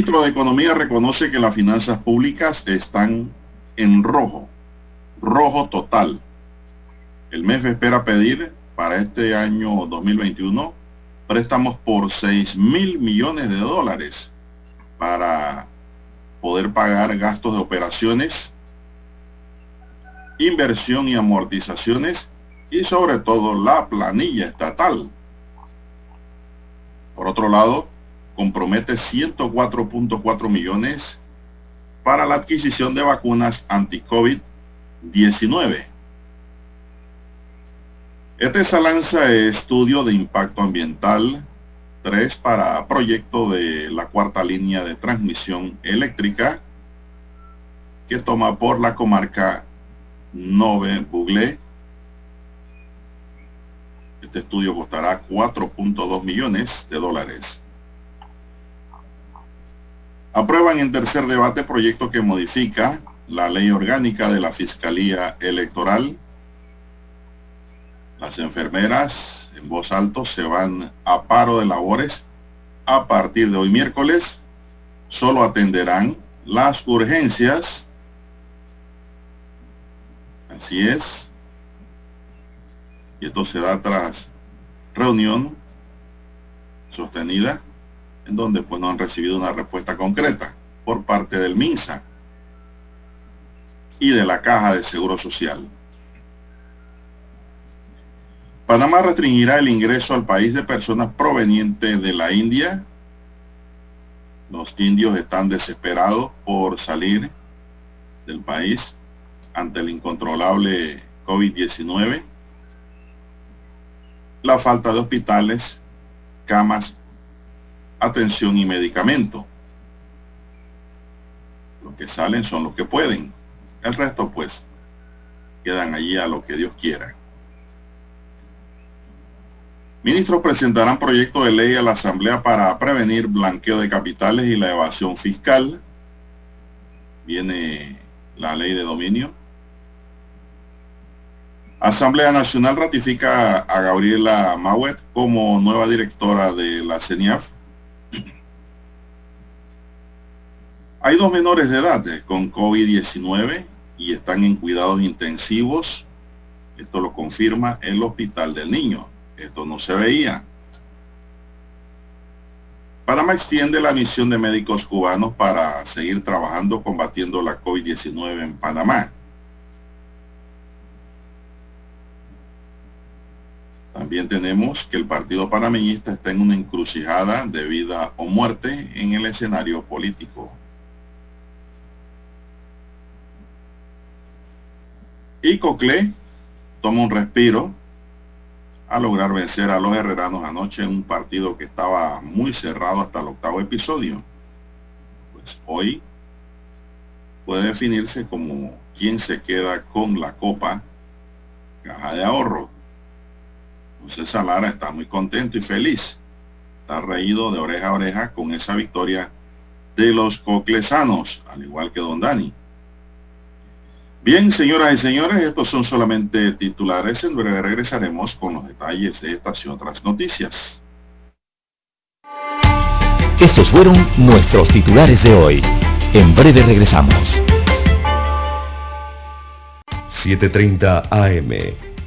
Ministro de Economía reconoce que las finanzas públicas están en rojo, rojo total. El MEF espera pedir para este año 2021 préstamos por 6 mil millones de dólares para poder pagar gastos de operaciones, inversión y amortizaciones y sobre todo la planilla estatal. Por otro lado, compromete 104.4 millones para la adquisición de vacunas anti-COVID-19. ETESA lanza estudio de impacto ambiental 3 para proyecto de la cuarta línea de transmisión eléctrica que toma por la comarca Nove Buglé. Este estudio costará 4.2 millones de dólares. Aprueban en tercer debate proyecto que modifica la ley orgánica de la Fiscalía Electoral. Las enfermeras en voz alto se van a paro de labores a partir de hoy miércoles. Solo atenderán las urgencias. Así es. Y esto se da tras reunión sostenida donde pues no han recibido una respuesta concreta por parte del MINSA y de la Caja de Seguro Social. Panamá restringirá el ingreso al país de personas provenientes de la India. Los indios están desesperados por salir del país ante el incontrolable COVID-19, la falta de hospitales, camas atención y medicamento. Los que salen son los que pueden. El resto pues quedan allí a lo que Dios quiera. Ministros presentarán proyecto de ley a la Asamblea para prevenir blanqueo de capitales y la evasión fiscal. Viene la ley de dominio. Asamblea Nacional ratifica a Gabriela Mauet como nueva directora de la CENIAF. Hay dos menores de edad eh, con COVID-19 y están en cuidados intensivos. Esto lo confirma el Hospital del Niño. Esto no se veía. Panamá extiende la misión de médicos cubanos para seguir trabajando combatiendo la COVID-19 en Panamá. También tenemos que el Partido Panameñista está en una encrucijada de vida o muerte en el escenario político. Y Cocle toma un respiro a lograr vencer a los herreranos anoche en un partido que estaba muy cerrado hasta el octavo episodio. Pues hoy puede definirse como quien se queda con la copa caja de ahorro. José Salara está muy contento y feliz. Está reído de oreja a oreja con esa victoria de los coclesanos, al igual que Don Dani. Bien, señoras y señores, estos son solamente titulares. En breve regresaremos con los detalles de estas y otras noticias. Estos fueron nuestros titulares de hoy. En breve regresamos. 7.30 AM.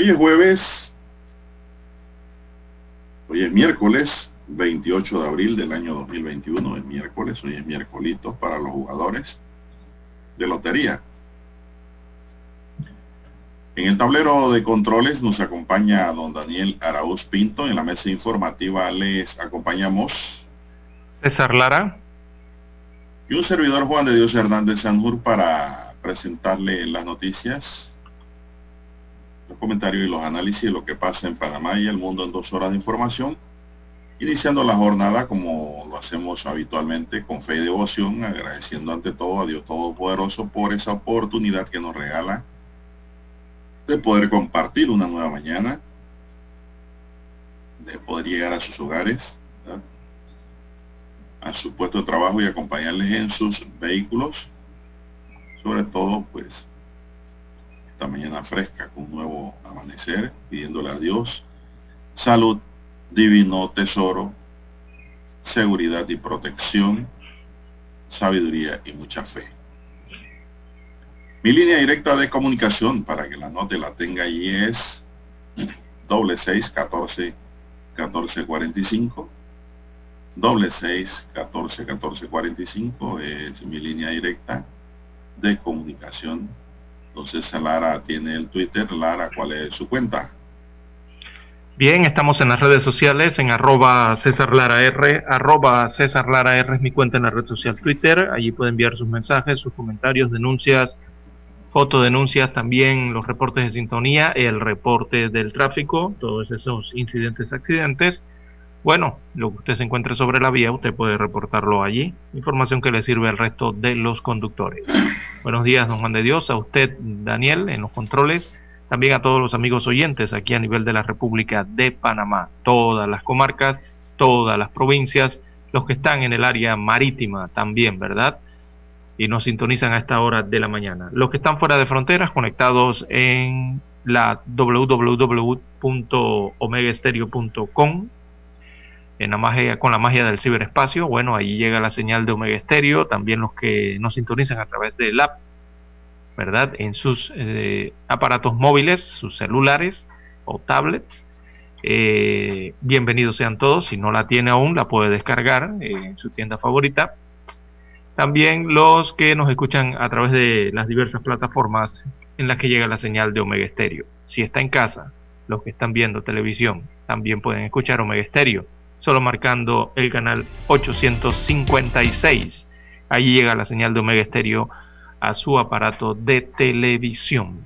Hoy es jueves, hoy es miércoles 28 de abril del año 2021, es miércoles, hoy es miércolito para los jugadores de lotería. En el tablero de controles nos acompaña don Daniel Arauz Pinto, en la mesa informativa les acompañamos César Lara. y un servidor Juan de Dios Hernández Sanjur para presentarle las noticias, los comentarios y los análisis de lo que pasa en Panamá y el mundo en dos horas de información, iniciando la jornada como lo hacemos habitualmente con fe y devoción, agradeciendo ante todo a Dios Todopoderoso por esa oportunidad que nos regala de poder compartir una nueva mañana, de poder llegar a sus hogares, a su puesto de trabajo y acompañarles en sus vehículos, sobre todo pues esta mañana fresca con un nuevo amanecer, pidiéndole a Dios salud, divino tesoro, seguridad y protección, sabiduría y mucha fe. Mi línea directa de comunicación para que la note la tenga allí es doble seis catorce catorce cuarenta y cinco doble seis catorce catorce cuarenta y cinco es mi línea directa de comunicación entonces Lara tiene el Twitter Lara ¿cuál es su cuenta? Bien, estamos en las redes sociales, en arroba César Lara R, arroba César Lara R es mi cuenta en la red social Twitter, allí puede enviar sus mensajes, sus comentarios, denuncias, fotodenuncias, también los reportes de sintonía, el reporte del tráfico, todos esos incidentes, accidentes. Bueno, lo que usted se encuentre sobre la vía, usted puede reportarlo allí, información que le sirve al resto de los conductores. Buenos días, don Juan de Dios, a usted, Daniel, en los controles, también a todos los amigos oyentes aquí a nivel de la República de Panamá, todas las comarcas, todas las provincias, los que están en el área marítima también, ¿verdad? Y nos sintonizan a esta hora de la mañana. Los que están fuera de fronteras, conectados en la www.omegaestereo.com, con la magia del ciberespacio, bueno, ahí llega la señal de Omega Estéreo, también los que nos sintonizan a través del app, ¿verdad? En sus eh, aparatos móviles, sus celulares o tablets. Eh, bienvenidos sean todos, si no la tiene aún, la puede descargar en su tienda favorita. También los que nos escuchan a través de las diversas plataformas en las que llega la señal de Omega Estéreo. Si está en casa, los que están viendo televisión también pueden escuchar Omega Estéreo solo marcando el canal 856. Ahí llega la señal de Omega Estéreo a su aparato de televisión.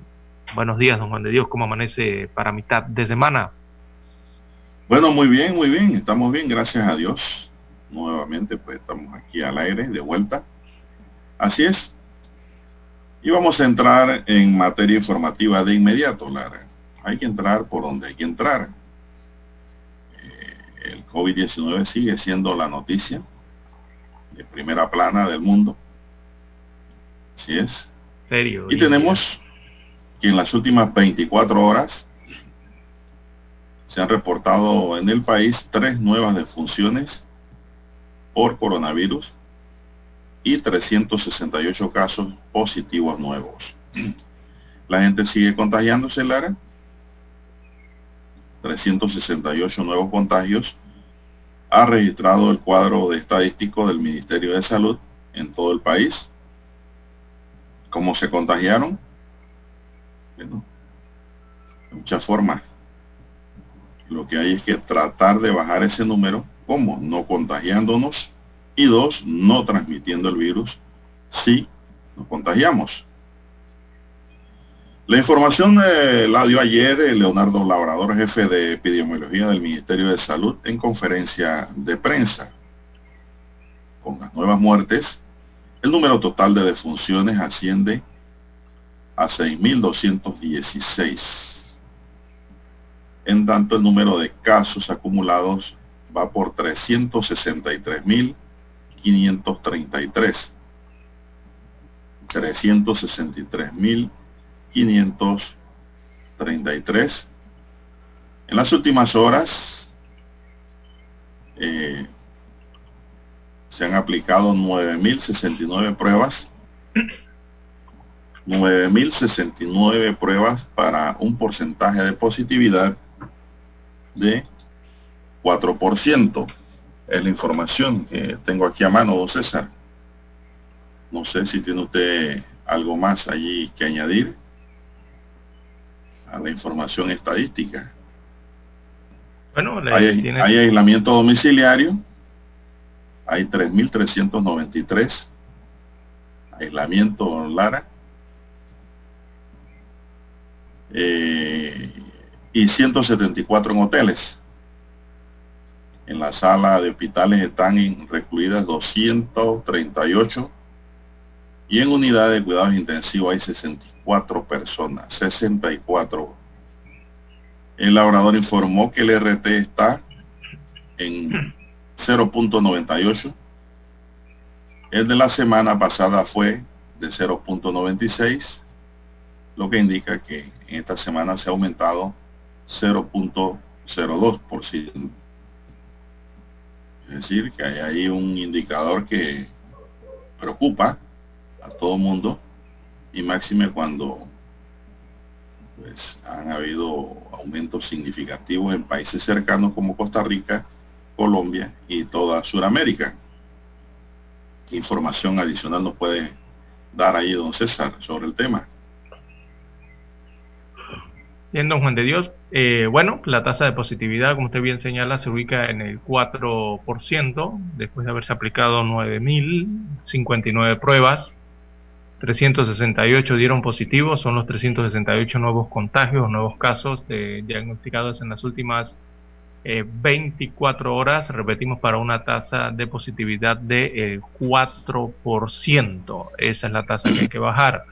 Buenos días, don Juan de Dios, ¿cómo amanece para mitad de semana? Bueno, muy bien, muy bien, estamos bien, gracias a Dios. Nuevamente, pues estamos aquí al aire, de vuelta. Así es. Y vamos a entrar en materia informativa de inmediato, Lara. Hay que entrar por donde hay que entrar el COVID-19 sigue siendo la noticia de primera plana del mundo. Así es. Serio. Y tenemos que en las últimas 24 horas se han reportado en el país tres nuevas defunciones por coronavirus. y 368 casos positivos nuevos. La gente sigue contagiándose, Lara. 368 nuevos contagios ha registrado el cuadro de estadístico del Ministerio de Salud en todo el país. ¿Cómo se contagiaron? De muchas formas. Lo que hay es que tratar de bajar ese número. ¿Cómo? No contagiándonos. Y dos, no transmitiendo el virus si nos contagiamos. La información eh, la dio ayer eh, Leonardo Labrador, jefe de epidemiología del Ministerio de Salud, en conferencia de prensa. Con las nuevas muertes, el número total de defunciones asciende a 6.216. En tanto, el número de casos acumulados va por 363.533. 363.000 533. En las últimas horas eh, se han aplicado 9.069 pruebas. 9.069 pruebas para un porcentaje de positividad de 4%. Es la información que tengo aquí a mano, don César. No sé si tiene usted algo más allí que añadir la información estadística. Bueno, hay, hay aislamiento domiciliario, hay 3.393 aislamiento Lara eh, y 174 en hoteles. En la sala de hospitales están recluidas 238 y en unidad de cuidados intensivos hay 64 personas, 64. El laborador informó que el RT está en 0.98. El de la semana pasada fue de 0.96, lo que indica que en esta semana se ha aumentado 0.02%. Es decir, que hay ahí un indicador que preocupa a todo mundo y máxime cuando pues han habido aumentos significativos en países cercanos como Costa Rica, Colombia y toda Sudamérica. ¿Qué información adicional nos puede dar ahí don César sobre el tema? Bien, don Juan de Dios. Eh, bueno, la tasa de positividad, como usted bien señala, se ubica en el 4%, después de haberse aplicado 9.059 pruebas 368 dieron positivos, son los 368 nuevos contagios, nuevos casos diagnosticados en las últimas 24 eh, horas, repetimos, para una tasa de positividad de 4%. Eh, Esa es la tasa que hay que bajar.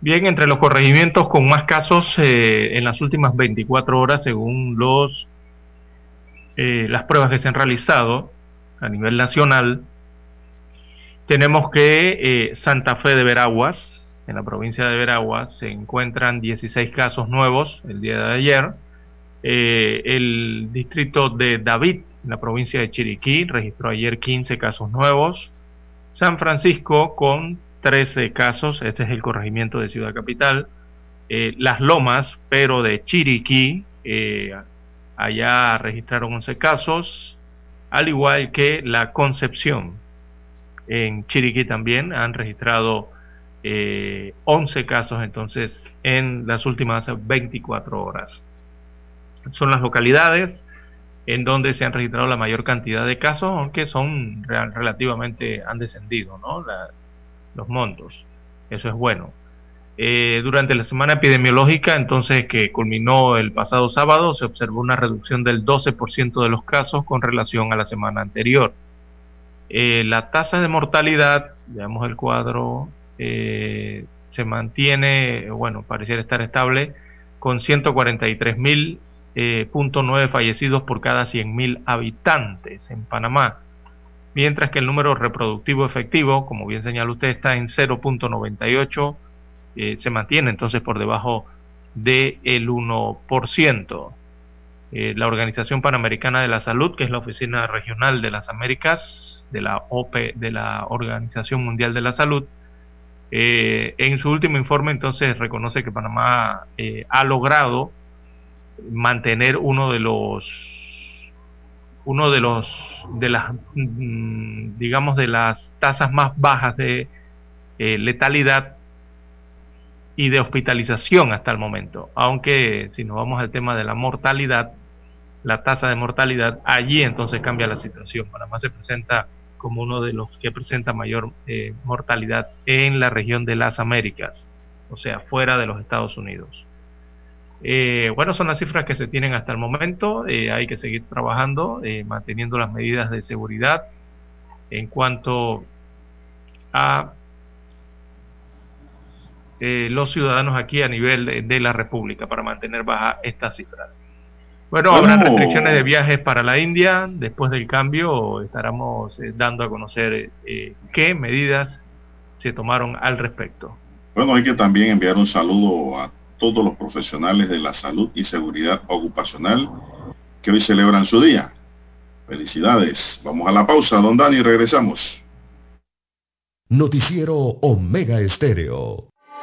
Bien, entre los corregimientos con más casos eh, en las últimas 24 horas, según los, las pruebas que se han realizado a nivel nacional, tenemos que eh, Santa Fe de Veraguas, en la provincia de Veraguas, se encuentran 16 casos nuevos el día de ayer. Eh, el distrito de David, en la provincia de Chiriquí, registró ayer 15 casos nuevos. San Francisco con 13 casos, este es el corregimiento de Ciudad Capital. Eh, Las Lomas, pero de Chiriquí, allá registraron 11 casos, al igual que la Concepción, en Chiriquí también han registrado 11 eh, casos entonces en las últimas 24 horas. Son las localidades en donde se han registrado la mayor cantidad de casos, aunque son relativamente, han descendido los montos. Eso es bueno. Eh, durante la semana epidemiológica, entonces que culminó el pasado sábado, se observó una reducción del 12% de los casos con relación a la semana anterior. Eh, la tasa de mortalidad, veamos el cuadro, eh, se mantiene, bueno, pareciera estar estable, con 143.000.9 eh, fallecidos por cada 100.000 habitantes en Panamá, mientras que el número reproductivo efectivo, como bien señala usted, está en 0.98, se mantiene entonces por debajo del 1%. Eh, la Organización Panamericana de la Salud, que es la Oficina Regional de las Américas de la OP, de la Organización Mundial de la Salud, eh, en su último informe entonces reconoce que Panamá eh, ha logrado mantener uno de los uno de los de las mm, digamos de las tasas más bajas de letalidad y de hospitalización hasta el momento. Aunque si nos vamos al tema de la mortalidad, la tasa de mortalidad, allí entonces cambia la situación. Panamá se presenta como uno de los que presenta mayor eh, mortalidad en la región de las Américas, o sea, fuera de los Estados Unidos. Eh, bueno, son las cifras que se tienen hasta el momento. Eh, hay que seguir trabajando, manteniendo las medidas de seguridad en cuanto a los ciudadanos aquí a nivel de, la República para mantener baja estas cifras. Bueno, habrá restricciones de viajes para la India. Después del cambio estaremos eh, dando a conocer eh, qué medidas se tomaron al respecto. Bueno, hay que también enviar un saludo a todos los profesionales de la salud y seguridad ocupacional que hoy celebran su día. Felicidades. Vamos a la pausa, don Dani, regresamos. Noticiero Omega Estéreo.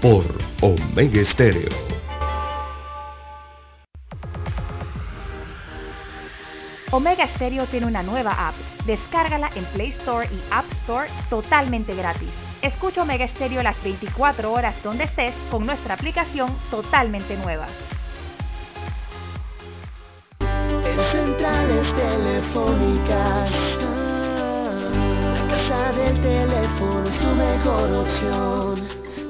por Omega Estéreo. Omega Stereo tiene una nueva app. Descárgala en Play Store y App Store totalmente gratis. Escucha Omega Stereo las 24 horas donde estés con nuestra aplicación totalmente nueva. En centrales telefónicas, la casa del teléfono es tu mejor opción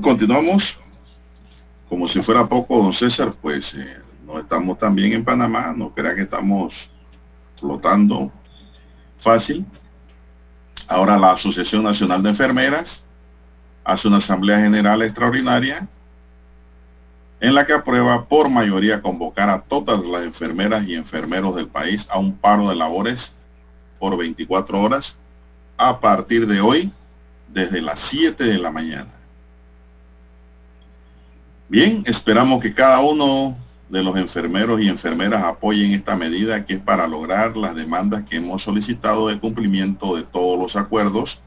Continuamos. Como si fuera poco, don César, pues eh, no estamos también en Panamá, no crea que estamos flotando fácil. Ahora la Asociación Nacional de Enfermeras hace una asamblea general extraordinaria en la que aprueba por mayoría convocar a todas las enfermeras y enfermeros del país a un paro de labores por 24 horas a partir de hoy desde las 7 de la mañana. Bien, esperamos que cada uno de los enfermeros y enfermeras apoyen esta medida que es para lograr las demandas que hemos solicitado de cumplimiento de todos los acuerdos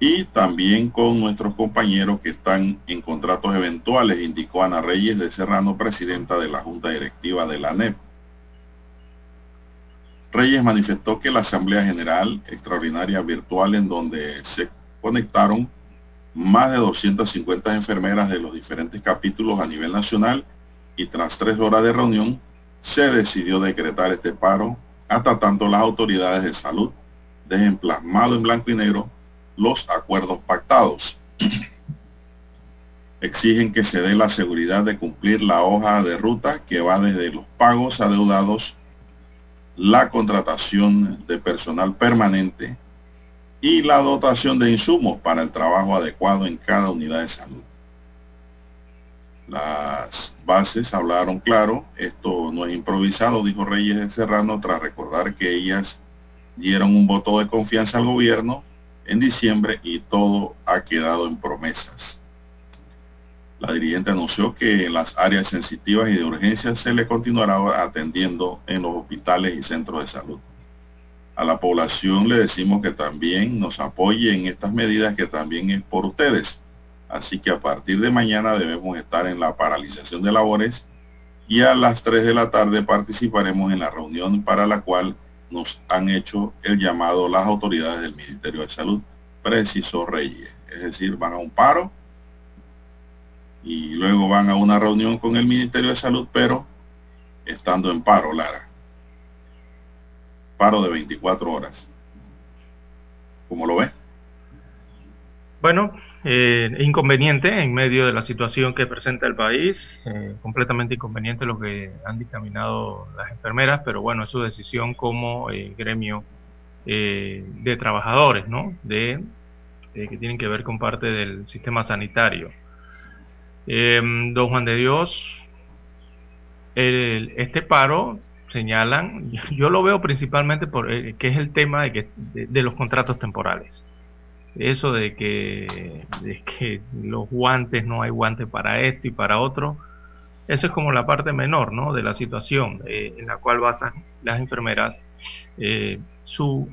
y también con nuestros compañeros que están en contratos eventuales, indicó Ana Reyes de Serrano, presidenta de la Junta Directiva de la ANEP. Reyes manifestó que la Asamblea General Extraordinaria Virtual en donde se conectaron más de 250 enfermeras de los diferentes capítulos a nivel nacional y tras tres horas de reunión se decidió decretar este paro hasta tanto las autoridades de salud dejen plasmado en blanco y negro los acuerdos pactados. exigen que se dé la seguridad de cumplir la hoja de ruta que va desde los pagos adeudados, la contratación de personal permanente y la dotación de insumos para el trabajo adecuado en cada unidad de salud. Las bases hablaron claro, esto no es improvisado, dijo Reyes de Serrano, tras recordar que ellas dieron un voto de confianza al gobierno en diciembre y todo ha quedado en promesas. La dirigente anunció que en las áreas sensitivas y de urgencia se le continuará atendiendo en los hospitales y centros de salud. A la población le decimos que también nos apoye en estas medidas que también es por ustedes. Así que a partir de mañana debemos estar en la paralización de labores y a las 3 de la tarde participaremos en la reunión para la cual nos han hecho el llamado las autoridades del Ministerio de Salud, precisó Reyes. Es decir, van a un paro y luego van a una reunión con el Ministerio de Salud, pero estando en paro, Lara. Paro de 24 horas. ¿Cómo lo ve? Bueno, eh, inconveniente en medio de la situación que presenta el país, eh, completamente inconveniente lo que han dictaminado las enfermeras, pero bueno, es su decisión como eh, gremio de trabajadores, ¿no? De, que tienen que ver con parte del sistema sanitario. Em, don Juan de Dios, este paro señalan, yo lo veo principalmente por eh, que es el tema de, que, de, los contratos temporales. Eso de que, de que los guantes, no hay guantes para esto y para otro, eso es como la parte menor ¿no? de la situación eh, en la cual basan las enfermeras eh, su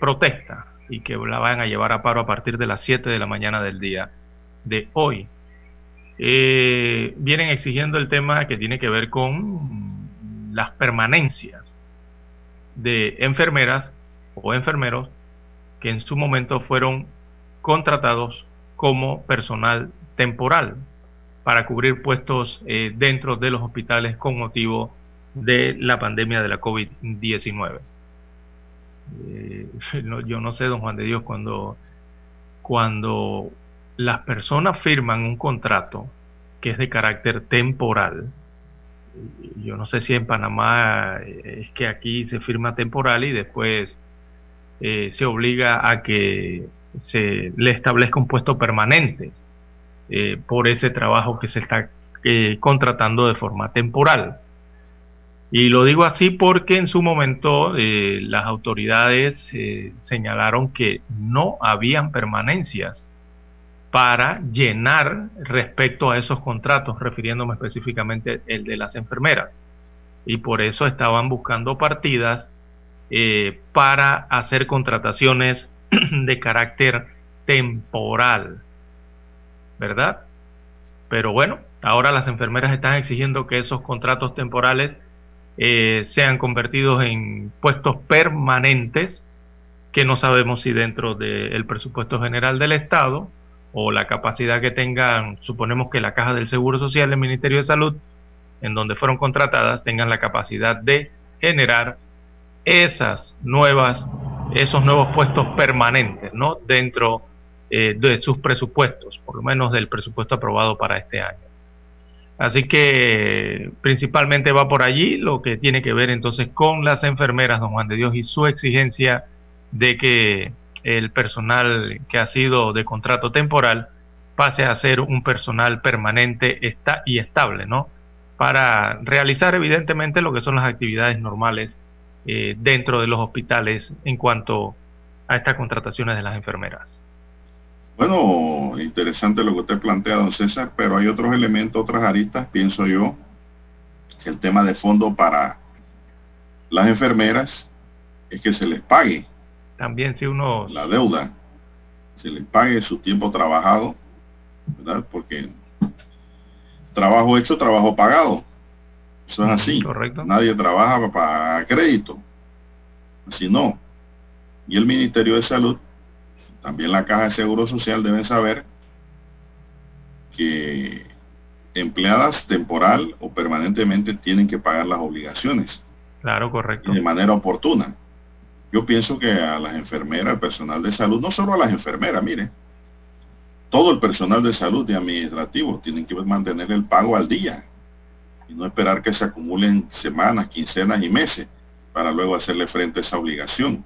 protesta y que la van a llevar a paro a partir de las 7 de la mañana del día de hoy eh, vienen exigiendo el tema que tiene que ver con las permanencias de enfermeras o enfermeros que en su momento fueron contratados como personal temporal para cubrir puestos eh, dentro de los hospitales con motivo de la pandemia de la COVID-19. Eh, yo no sé, don Juan de Dios, cuando, cuando las personas firman un contrato que es de carácter temporal. Yo no sé si en Panamá eh, es que aquí se firma temporal y después eh, se obliga a que se le establezca un puesto permanente eh, por ese trabajo que se está contratando de forma temporal. Y lo digo así porque en su momento las autoridades señalaron que no habían permanencias para llenar respecto a esos contratos, refiriéndome específicamente el de las enfermeras. Y por eso estaban buscando partidas eh, para hacer contrataciones de carácter temporal, ¿verdad? Pero bueno, ahora las enfermeras están exigiendo que esos contratos temporales eh, sean convertidos en puestos permanentes, que no sabemos si dentro del presupuesto general del Estado o la capacidad que tengan, suponemos que la caja del Seguro Social del Ministerio de Salud, en donde fueron contratadas, tengan la capacidad de generar esas nuevas, esos nuevos puestos permanentes, ¿no? Dentro eh, de sus presupuestos, por lo menos del presupuesto aprobado para este año. Así que principalmente va por allí lo que tiene que ver entonces con las enfermeras, don Juan de Dios, y su exigencia de que el personal que ha sido de contrato temporal pase a ser un personal permanente está y estable, ¿no? Para realizar evidentemente lo que son las actividades normales eh, dentro de los hospitales en cuanto a estas contrataciones de las enfermeras. Bueno, interesante lo que usted plantea, don César, pero hay otros elementos, otras aristas, pienso yo, que el tema de fondo para las enfermeras es que se les pague también si uno... La deuda, se le pague su tiempo trabajado, ¿verdad? Porque trabajo hecho, trabajo pagado. Eso es así. Correcto. Nadie trabaja para crédito. Así no. Y el Ministerio de Salud, también la Caja de Seguro Social deben saber que empleadas temporal o permanentemente tienen que pagar las obligaciones. Claro, correcto. de manera oportuna. Yo pienso que a las enfermeras, al personal de salud, no solo a las enfermeras, mire, todo el personal de salud y administrativo tienen que mantener el pago al día y no esperar que se acumulen semanas, quincenas y meses para luego hacerle frente a esa obligación.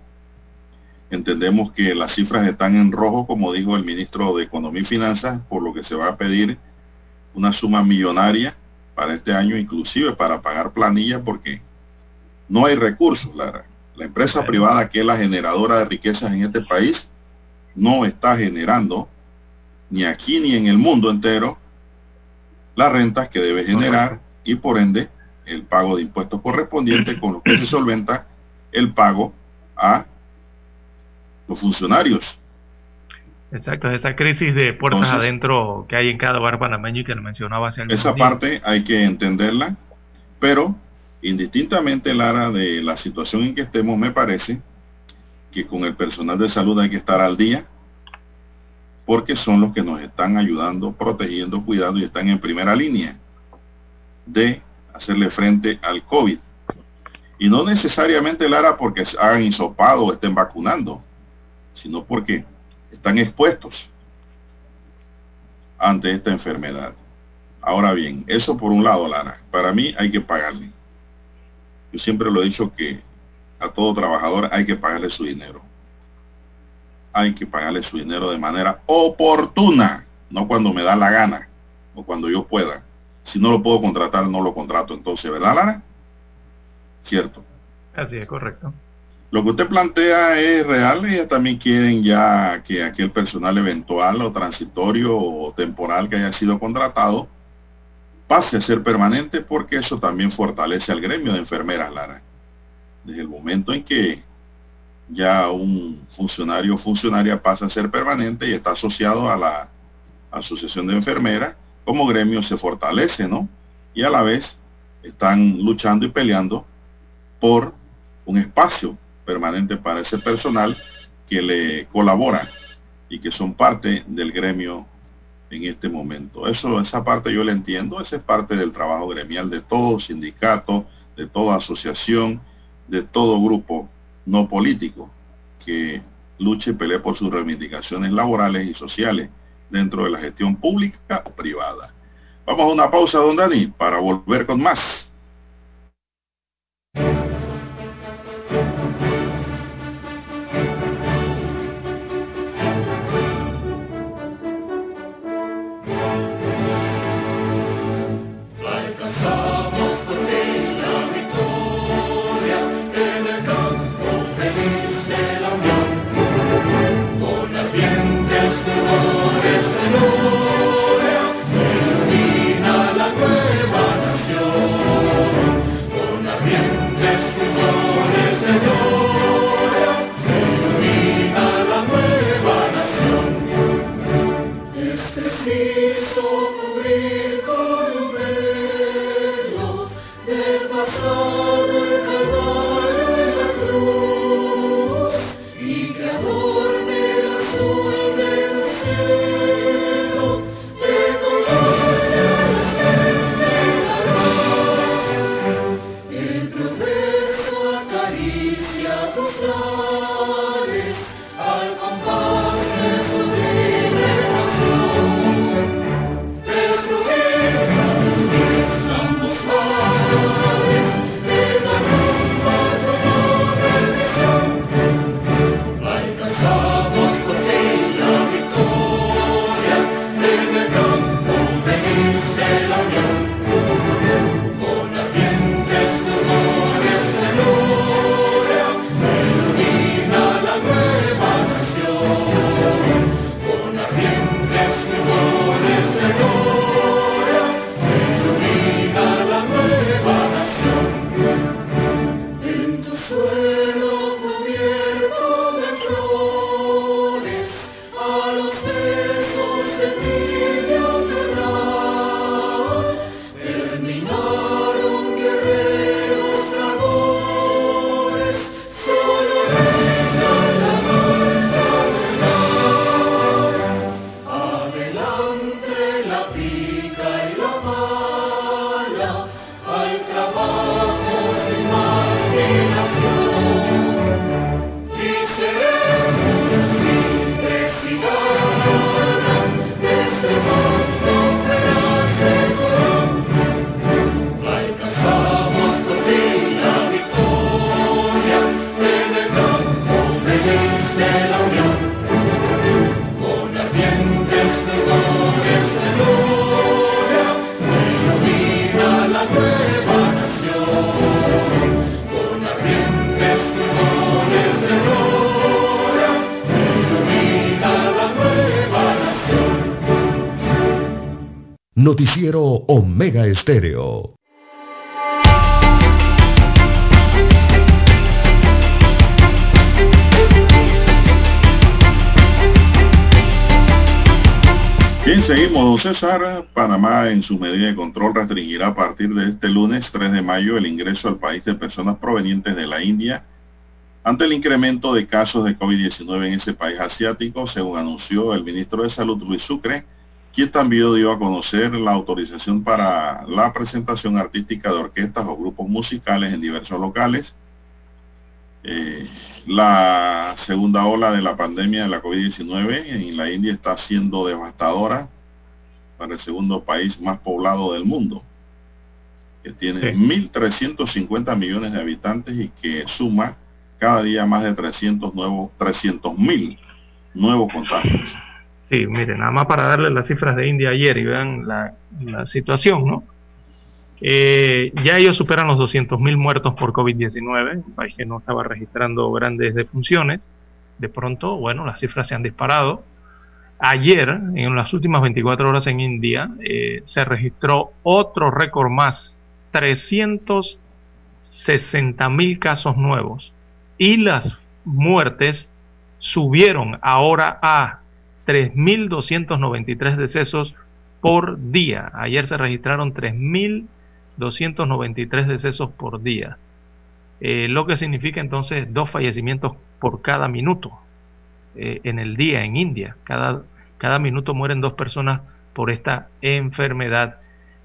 Entendemos que las cifras están en rojo, como dijo el ministro de Economía y Finanzas, por lo que se va a pedir una suma millonaria para este año, inclusive para pagar planilla, porque no hay recursos, Lara. La empresa privada, que es la generadora de riquezas en este país, no está generando, ni aquí ni en el mundo entero, las rentas que debe generar y por ende el pago de impuestos correspondientes con lo que se solventa el pago a los funcionarios. Exacto, esa crisis de puertas adentro que hay en cada bar panameño y que lo mencionaba hace Esa parte hay que entenderla, pero indistintamente, Lara, de la situación en que estemos, me parece que con el personal de salud hay que estar al día, porque son los que nos están ayudando, protegiendo, cuidando y están en primera línea de hacerle frente al COVID. Y no necesariamente, Lara, porque hagan hisopado o estén vacunando sino porque están expuestos ante esta enfermedad. Ahora bien, eso por un lado, Lara, para mí hay que pagarle. Yo siempre lo he dicho que a todo trabajador hay que pagarle su dinero. Hay que pagarle su dinero de manera oportuna, no cuando me da la gana o cuando yo pueda. Si no lo puedo contratar, no lo contrato entonces, ¿verdad, Lara? Cierto. Así es, correcto. Lo que usted plantea es real, ellas también quieren ya que aquel personal eventual o transitorio o temporal que haya sido contratado pase a ser permanente porque eso también fortalece al gremio de enfermeras, Lara. Desde el momento en que ya un funcionario o funcionaria pasa a ser permanente y está asociado a la Asociación de Enfermeras, como gremio se fortalece, ¿no? Y a la vez están luchando y peleando por un espacio permanente para ese personal que le colabora y que son parte del gremio en este momento. Eso, esa parte yo la entiendo, esa es parte del trabajo gremial de todo sindicato, de toda asociación, de todo grupo no político que luche y pelee por sus reivindicaciones laborales y sociales dentro de la gestión pública o privada. Vamos a una pausa, don Dani, para volver con más. Noticiero Omega Estéreo. Bien, seguimos, don César. Panamá en su medida de control restringirá a partir de este lunes 3 de mayo el ingreso al país de personas provenientes de la India ante el incremento de casos de COVID-19 en ese país asiático, según anunció el ministro de Salud Luis Sucre quien también dio a conocer la autorización para la presentación artística de orquestas o grupos musicales en diversos locales. Eh, la segunda ola de la pandemia de la COVID-19 en la India está siendo devastadora para el segundo país más poblado del mundo, que tiene 1.350 millones de habitantes y que suma cada día más de 300 nuevos, 300 mil nuevos contagios. Sí, miren, nada más para darle las cifras de India ayer y vean la, situación, ¿no? Eh, ya ellos superan los 200.000 muertos por COVID-19, un país que no estaba registrando grandes defunciones. De pronto, bueno, las cifras se han disparado. Ayer, en las últimas 24 horas en India, eh, se registró otro récord más, 360.000 casos nuevos. Y las muertes subieron ahora a 3.293 decesos por día. Ayer se registraron 3.293 decesos por día. Eh, lo que significa entonces dos fallecimientos por cada minuto eh, en el día en India. Cada, cada minuto mueren dos personas por esta enfermedad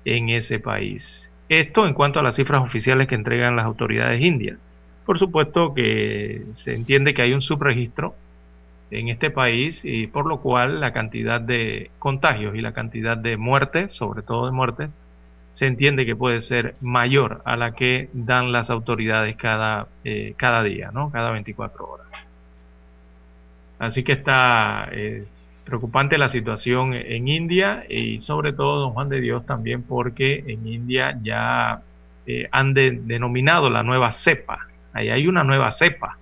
en ese país. Esto en cuanto a las cifras oficiales que entregan las autoridades indias. Por supuesto que se entiende que hay un subregistro en este país y por lo cual la cantidad de contagios y la cantidad de muertes, sobre todo de muertes, se entiende que puede ser mayor a la que dan las autoridades cada, eh, cada día, ¿no? cada 24 horas. Así que está eh, preocupante la situación en India y sobre todo, don Juan de Dios, también porque en India ya eh, han denominado la nueva cepa. Ahí hay una nueva cepa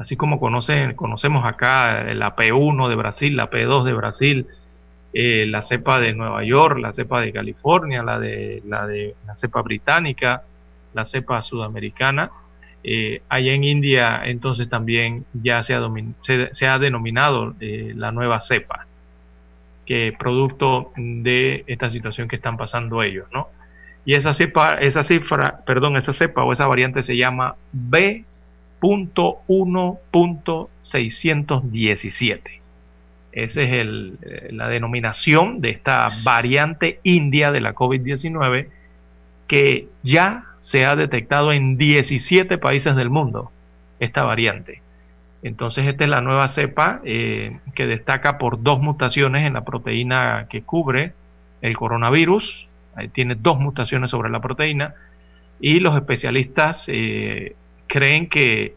así como conocen, conocemos acá la P1 de Brasil, la P2 de Brasil, eh, la cepa de Nueva York, la cepa de California, la de la de la cepa británica, la cepa sudamericana. Eh, allá en India entonces también ya se ha, se, ha denominado eh, la nueva cepa, que producto de esta situación que están pasando ellos, ¿no? Y esa cepa, esa cifra, perdón, esa cepa o esa variante se llama B 1.617. Esa es el, eh, la denominación de esta variante india de la COVID-19 que ya se ha detectado en 17 países del mundo, esta variante. Entonces esta es la nueva cepa eh, que destaca por dos mutaciones en la proteína que cubre el coronavirus. tiene dos mutaciones sobre la proteína y los especialistas eh, creen que,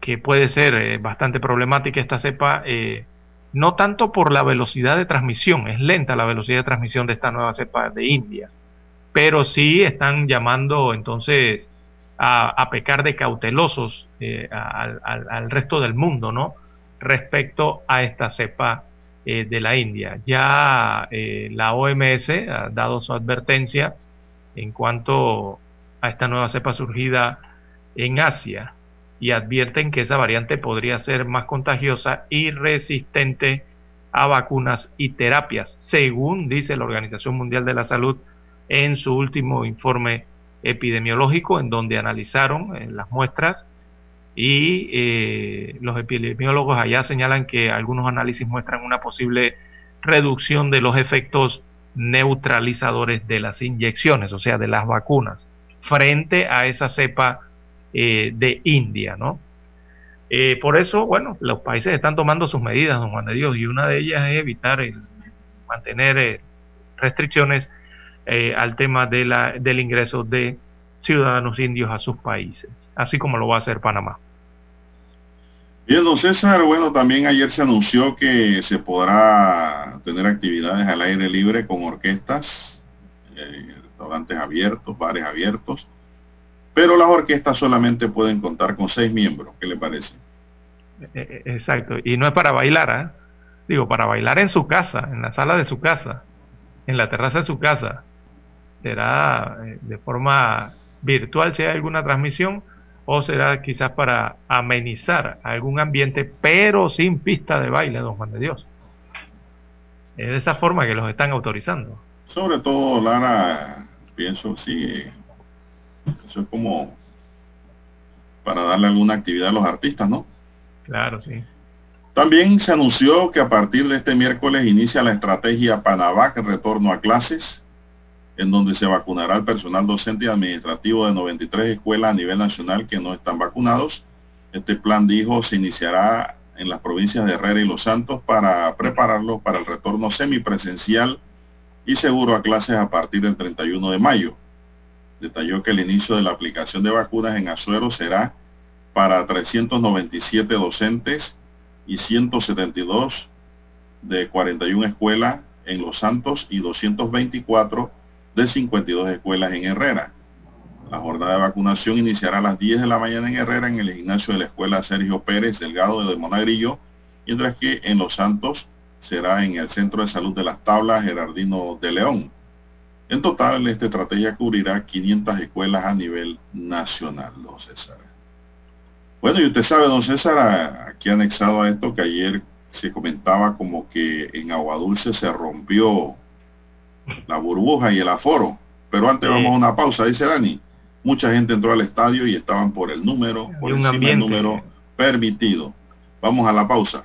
que puede ser eh, bastante problemática esta cepa, eh, no tanto por la velocidad de transmisión, es lenta la velocidad de transmisión de esta nueva cepa de India, pero sí están llamando entonces a, pecar de cautelosos eh, al, resto del mundo, ¿no? Respecto a esta cepa de la India. Ya la OMS ha dado su advertencia en cuanto a esta nueva cepa surgida en Asia y advierten que esa variante podría ser más contagiosa y resistente a vacunas y terapias, según dice la Organización Mundial de la Salud en su último informe epidemiológico, en donde analizaron las muestras y eh, los epidemiólogos allá señalan que algunos análisis muestran una posible reducción de los efectos neutralizadores de las inyecciones, o sea, de las vacunas, frente a esa cepa eh, de India, ¿no? Eh, por eso, bueno, los países están tomando sus medidas, don Juan de Dios, y una de ellas es evitar el, mantener eh, restricciones al tema de la, del ingreso de ciudadanos indios a sus países, así como lo va a hacer Panamá. Bien, don César, bueno, también ayer se anunció que se podrá tener actividades al aire libre con orquestas restaurantes abiertos, bares abiertos, pero las orquestas solamente pueden contar con seis miembros. ¿Qué le parece? Eh, eh, exacto, y no es para bailar, ¿eh? digo, para bailar en su casa, en la sala de su casa, en la terraza de su casa. Será de forma virtual si hay alguna transmisión o será quizás para amenizar algún ambiente, pero sin pista de baile, don Juan de Dios. Es de esa forma que los están autorizando. Sobre todo, Lara, pienso, sí, eso es como para darle alguna actividad a los artistas, ¿no? Claro, sí. También se anunció que a partir de este miércoles inicia la estrategia Panavac Retorno a Clases, en donde se vacunará el personal docente y administrativo de 93 escuelas a nivel nacional que no están vacunados. Este plan, dijo, se iniciará en las provincias de Herrera y Los Santos para prepararlos para el retorno semipresencial y seguro a clases a partir del 31 de mayo. Detalló que el inicio de la aplicación de vacunas en Azuero será para 397 docentes y 172 de 41 escuelas en Los Santos y 224 de 52 escuelas en Herrera. La jornada de vacunación iniciará a las 10 de la mañana en Herrera en el gimnasio de la Escuela Sergio Pérez Delgado de Monagrillo, mientras que en Los Santos será en el Centro de Salud de las Tablas Gerardino de León. En total, esta estrategia cubrirá 500 escuelas a nivel nacional, don César. Bueno, y usted sabe, don César, aquí anexado a esto que ayer se comentaba como que en Agua Dulce se rompió la burbuja y el aforo. Pero antes vamos a una pausa, dice Dani. Mucha gente entró al estadio y estaban por el número, por encima del número permitido. Vamos a la pausa.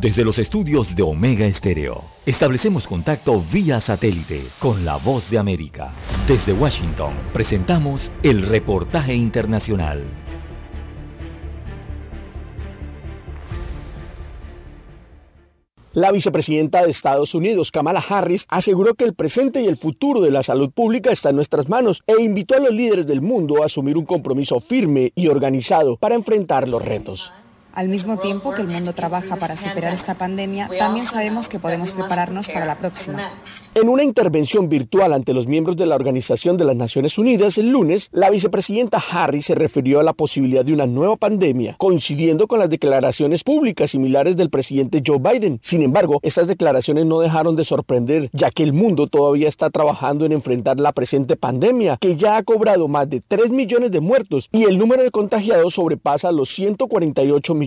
Desde los estudios de Omega Estéreo, establecemos contacto vía satélite con la voz de América. Desde Washington, presentamos el reportaje internacional. La vicepresidenta de Estados Unidos, Kamala Harris, aseguró que el presente y el futuro de la salud pública está en nuestras manos e invitó a los líderes del mundo a asumir un compromiso firme y organizado para enfrentar los retos. Al mismo tiempo que el mundo trabaja para superar esta pandemia, también sabemos que podemos prepararnos para la próxima. En una intervención virtual ante los miembros de la Organización de las Naciones Unidas el lunes, la vicepresidenta Harris se refirió a la posibilidad de una nueva pandemia, coincidiendo con las declaraciones públicas similares del presidente Joe Biden. Sin embargo, estas declaraciones no dejaron de sorprender, ya que el mundo todavía está trabajando en enfrentar la presente pandemia, que ya ha cobrado más de 3 millones de muertos y el número de contagiados sobrepasa los 148 millones,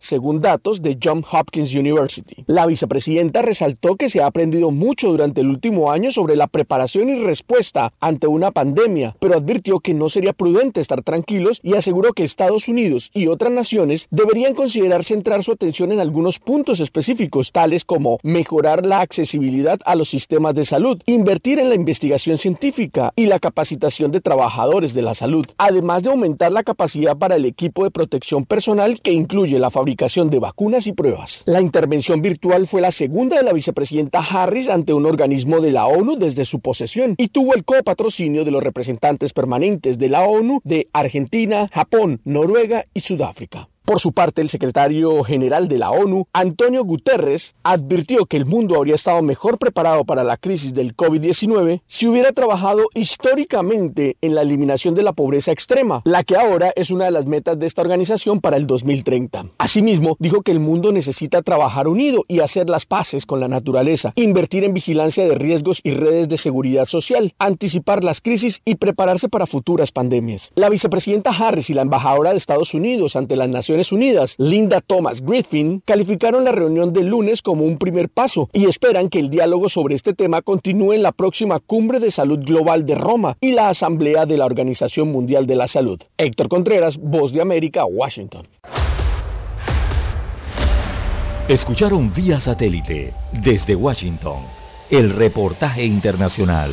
según datos de Johns Hopkins University. La vicepresidenta resaltó que se ha aprendido mucho durante el último año sobre la preparación y respuesta ante una pandemia, pero advirtió que no sería prudente estar tranquilos y aseguró que Estados Unidos y otras naciones deberían considerar centrar su atención en algunos puntos específicos, tales como mejorar la accesibilidad a los sistemas de salud, invertir en la investigación científica y la capacitación de trabajadores de la salud, además de aumentar la capacidad para el equipo de protección personal que incluye la fabricación de vacunas y pruebas. La intervención virtual fue la segunda de la vicepresidenta Harris ante un organismo de la ONU desde su posesión y tuvo el copatrocinio de los representantes permanentes de la ONU de Argentina, Japón, Noruega y Sudáfrica. Por su parte, el secretario general de la ONU, Antonio Guterres, advirtió que el mundo habría estado mejor preparado para la crisis del COVID-19 si hubiera trabajado históricamente en la eliminación de la pobreza extrema, la que ahora es una de las metas de esta organización para el 2030. Asimismo, dijo que el mundo necesita trabajar unido y hacer las paces con la naturaleza, invertir en vigilancia de riesgos y redes de seguridad social, anticipar las crisis y prepararse para futuras pandemias. La vicepresidenta Harris y la embajadora de Estados Unidos ante las Naciones Unidas, Linda Thomas Griffin, calificaron la reunión del lunes como un primer paso y esperan que el diálogo sobre este tema continúe en la próxima Cumbre de Salud Global de Roma y la Asamblea de la Organización Mundial de la Salud. Héctor Contreras, Voz de América, Washington. Escucharon vía satélite desde Washington el reportaje internacional.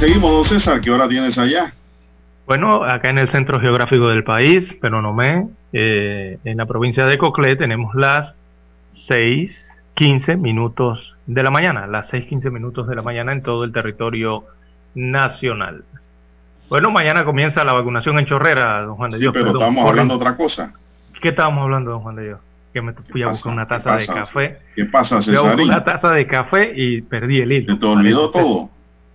Seguimos, don César. ¿Qué hora tienes allá? Bueno, acá en el centro geográfico del país, pero no me, eh, en la provincia de Coclé tenemos las 6.15 minutos de la mañana, las 6.15 minutos de la mañana en todo el territorio nacional. Bueno, mañana comienza la vacunación en Chorrera, don Juan de Sí, Dios. pero perdón, estamos hablando de otra cosa. ¿Qué estábamos hablando, don Juan de Dios? Que me fui a pasa? buscar una ¿Qué taza de café. ¿Qué pasa, Fui a buscar Cesarín? una taza de café y perdí el hilo. Se te olvidó todo.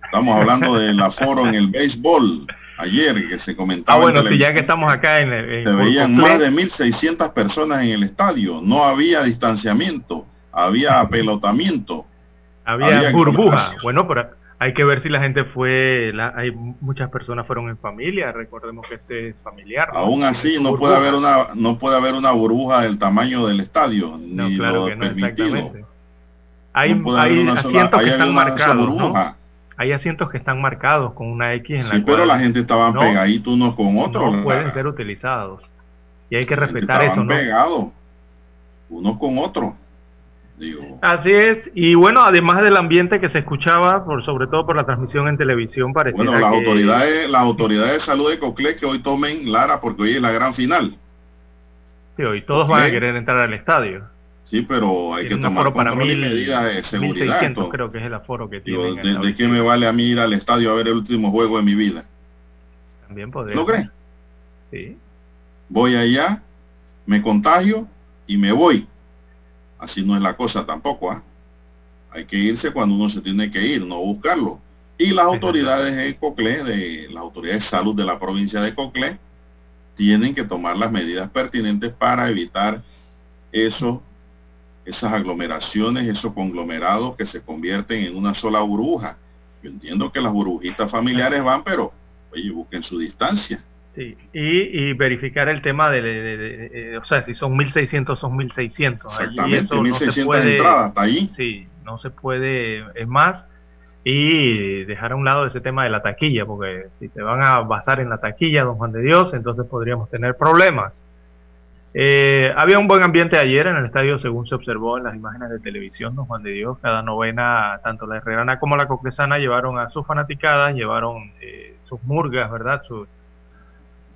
Estamos hablando del aforo en el béisbol ayer que se comentaba. Ah, bueno, en si ya que estamos acá en, en Se veían más de 1.600 personas en el estadio. No había distanciamiento, había apelotamiento. había, había burbuja. Bueno, pero hay que ver si la gente fue, la- hay muchas personas fueron en familia, recordemos que este es familiar. ¿no? Aún así, Tiene su no puede haber una no puede haber una burbuja del tamaño del estadio, No, ni claro lo que no, permitido. exactamente. Hay, No hay sola- asientos que había están marcados. Hay asientos que están marcados con una X en Sí, la pero cual la gente estaba no- pegaditos unos con otros. no la- pueden ser utilizados. Y hay que respetar eso, ¿no? pegados, unos con otros. Digo, Así es, y bueno, además del ambiente que se escuchaba, por sobre todo por la transmisión en televisión, parecía bueno, las que autoridades, las autoridades de salud de Coclé que hoy tomen Lara porque hoy es la gran final. sí, hoy todos van a querer entrar al estadio. Sí, pero hay que Tiene tomar para y medidas de seguridad. 1600 esto. creo que es el aforo que Digo, tienen. ¿de, qué me vale a mí ir al estadio a ver el último juego de mi vida? También podría. ¿No crees? Sí. Voy allá, me contagio y me voy. Así no es la cosa tampoco, ¿ah? Hay que irse cuando uno se tiene que ir, no buscarlo. Y las autoridades de Coclé, de las autoridades de salud de la provincia de Coclé, tienen que tomar las medidas pertinentes para evitar eso, esas aglomeraciones, esos conglomerados que se convierten en una sola burbuja. Yo entiendo que las burbujitas familiares van, pero oye, busquen su distancia. Sí, y, y verificar el tema de, de- de- de- de- o sea, si son 1600, son 1600. Allí Exactamente, eso no se 1600 puede- entradas, hasta allí. Sí, no se puede, es más, y dejar a un lado ese tema de la taquilla, porque si se van a basar en la taquilla, don Juan de Dios, entonces podríamos tener problemas. Eh, había un buen ambiente ayer en el estadio, según se observó en las imágenes de televisión, don Juan de Dios. Cada novena, tanto la herrerana como la coclesana, llevaron a sus fanaticadas, llevaron eh, sus murgas, ¿verdad? Sus,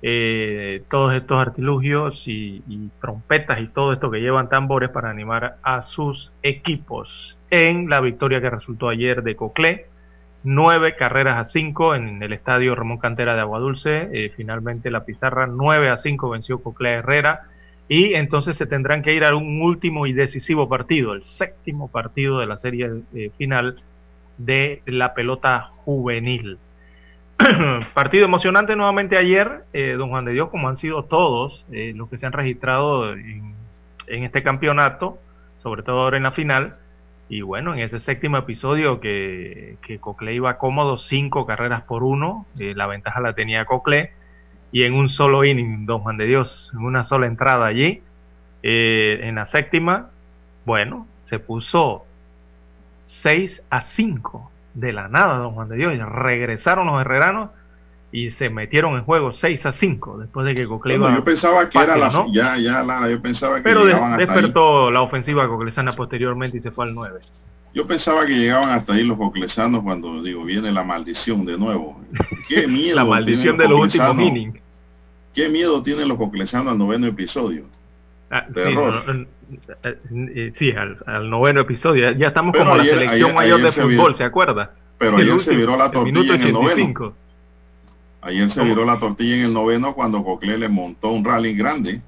eh, todos estos artilugios y, trompetas y todo esto que llevan tambores para animar a sus equipos en la victoria que resultó ayer de Coclé. Nueve carreras a cinco en el estadio Ramón Cantera de Aguadulce. Eh, finalmente la pizarra 9 a 5 venció Coclé Herrera. Y entonces se tendrán que ir a un último y decisivo partido, el séptimo partido de la serie eh, final de la pelota juvenil. Partido emocionante nuevamente ayer, eh, don Juan de Dios, como han sido todos eh, los que se han registrado en, este campeonato, sobre todo ahora en la final. Y bueno, en ese séptimo episodio que, que Cocle iba cómodo, cinco carreras por uno, eh, la ventaja la tenía Cocle, y en un solo inning, don Juan de Dios, en una sola entrada allí, eh, en la séptima, bueno, se puso 6 a 5 de la nada, don Juan de Dios, y regresaron los herreranos y se metieron en juego 6 a 5 después de que Cocle Bueno, yo pensaba que fácil, era la ¿no? ya ya Lara, yo pensaba que pero de- hasta ahí. despertó la ofensiva coclesana posteriormente y se fue al 9. Yo pensaba que llegaban hasta ahí los coclesanos cuando digo, viene la maldición de nuevo. Qué miedo. la maldición de los últimos innings. Qué miedo tienen los coclesanos al noveno episodio. Ah. Sí, sí al, noveno episodio. Ya estamos como la selección mayor de fútbol, ¿se acuerda? Pero ayer se viró la tortilla en el noveno. Ayer se viró la tortilla en el noveno cuando Cocle le montó un rally grande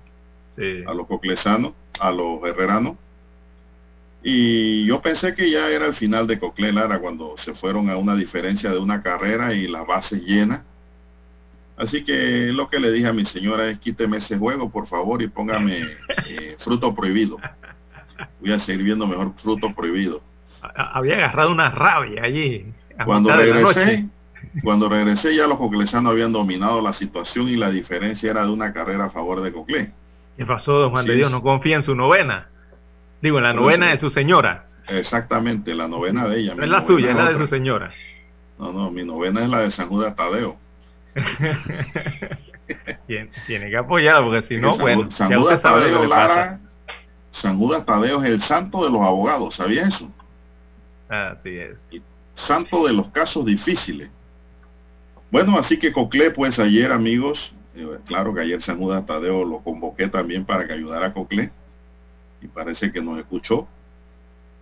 a los coclesanos, a los herreranos y yo pensé que ya era el final de Cocle Lara cuando se fueron a una diferencia de una carrera y la base llena. Así que lo que le dije a mi señora es quíteme ese juego, por favor, y póngame eh, fruto prohibido. Voy a seguir viendo mejor fruto prohibido. Había agarrado una rabia allí. Cuando regresé, cuando regresé ya los coclesanos habían dominado la situación y la diferencia era de una carrera a favor de Cocle. ¿Qué pasó, don Juan de Dios? ¿No confía en su novena? Digo, en la novena de su señora. Exactamente, la novena de ella. es la suya, es la de su señora. No, no, mi novena es la de San Judas Tadeo. tiene, que apoyar, porque si no, bueno, San Judas Tadeo, Lara, San Judas Tadeo es el santo de los abogados, ¿sabía eso? Así es. Santo de los casos difíciles. Bueno, así que Cocle, pues ayer, amigos, eh, claro que ayer San Judas Tadeo lo convoqué también para que ayudara a Cocle y parece que nos escuchó.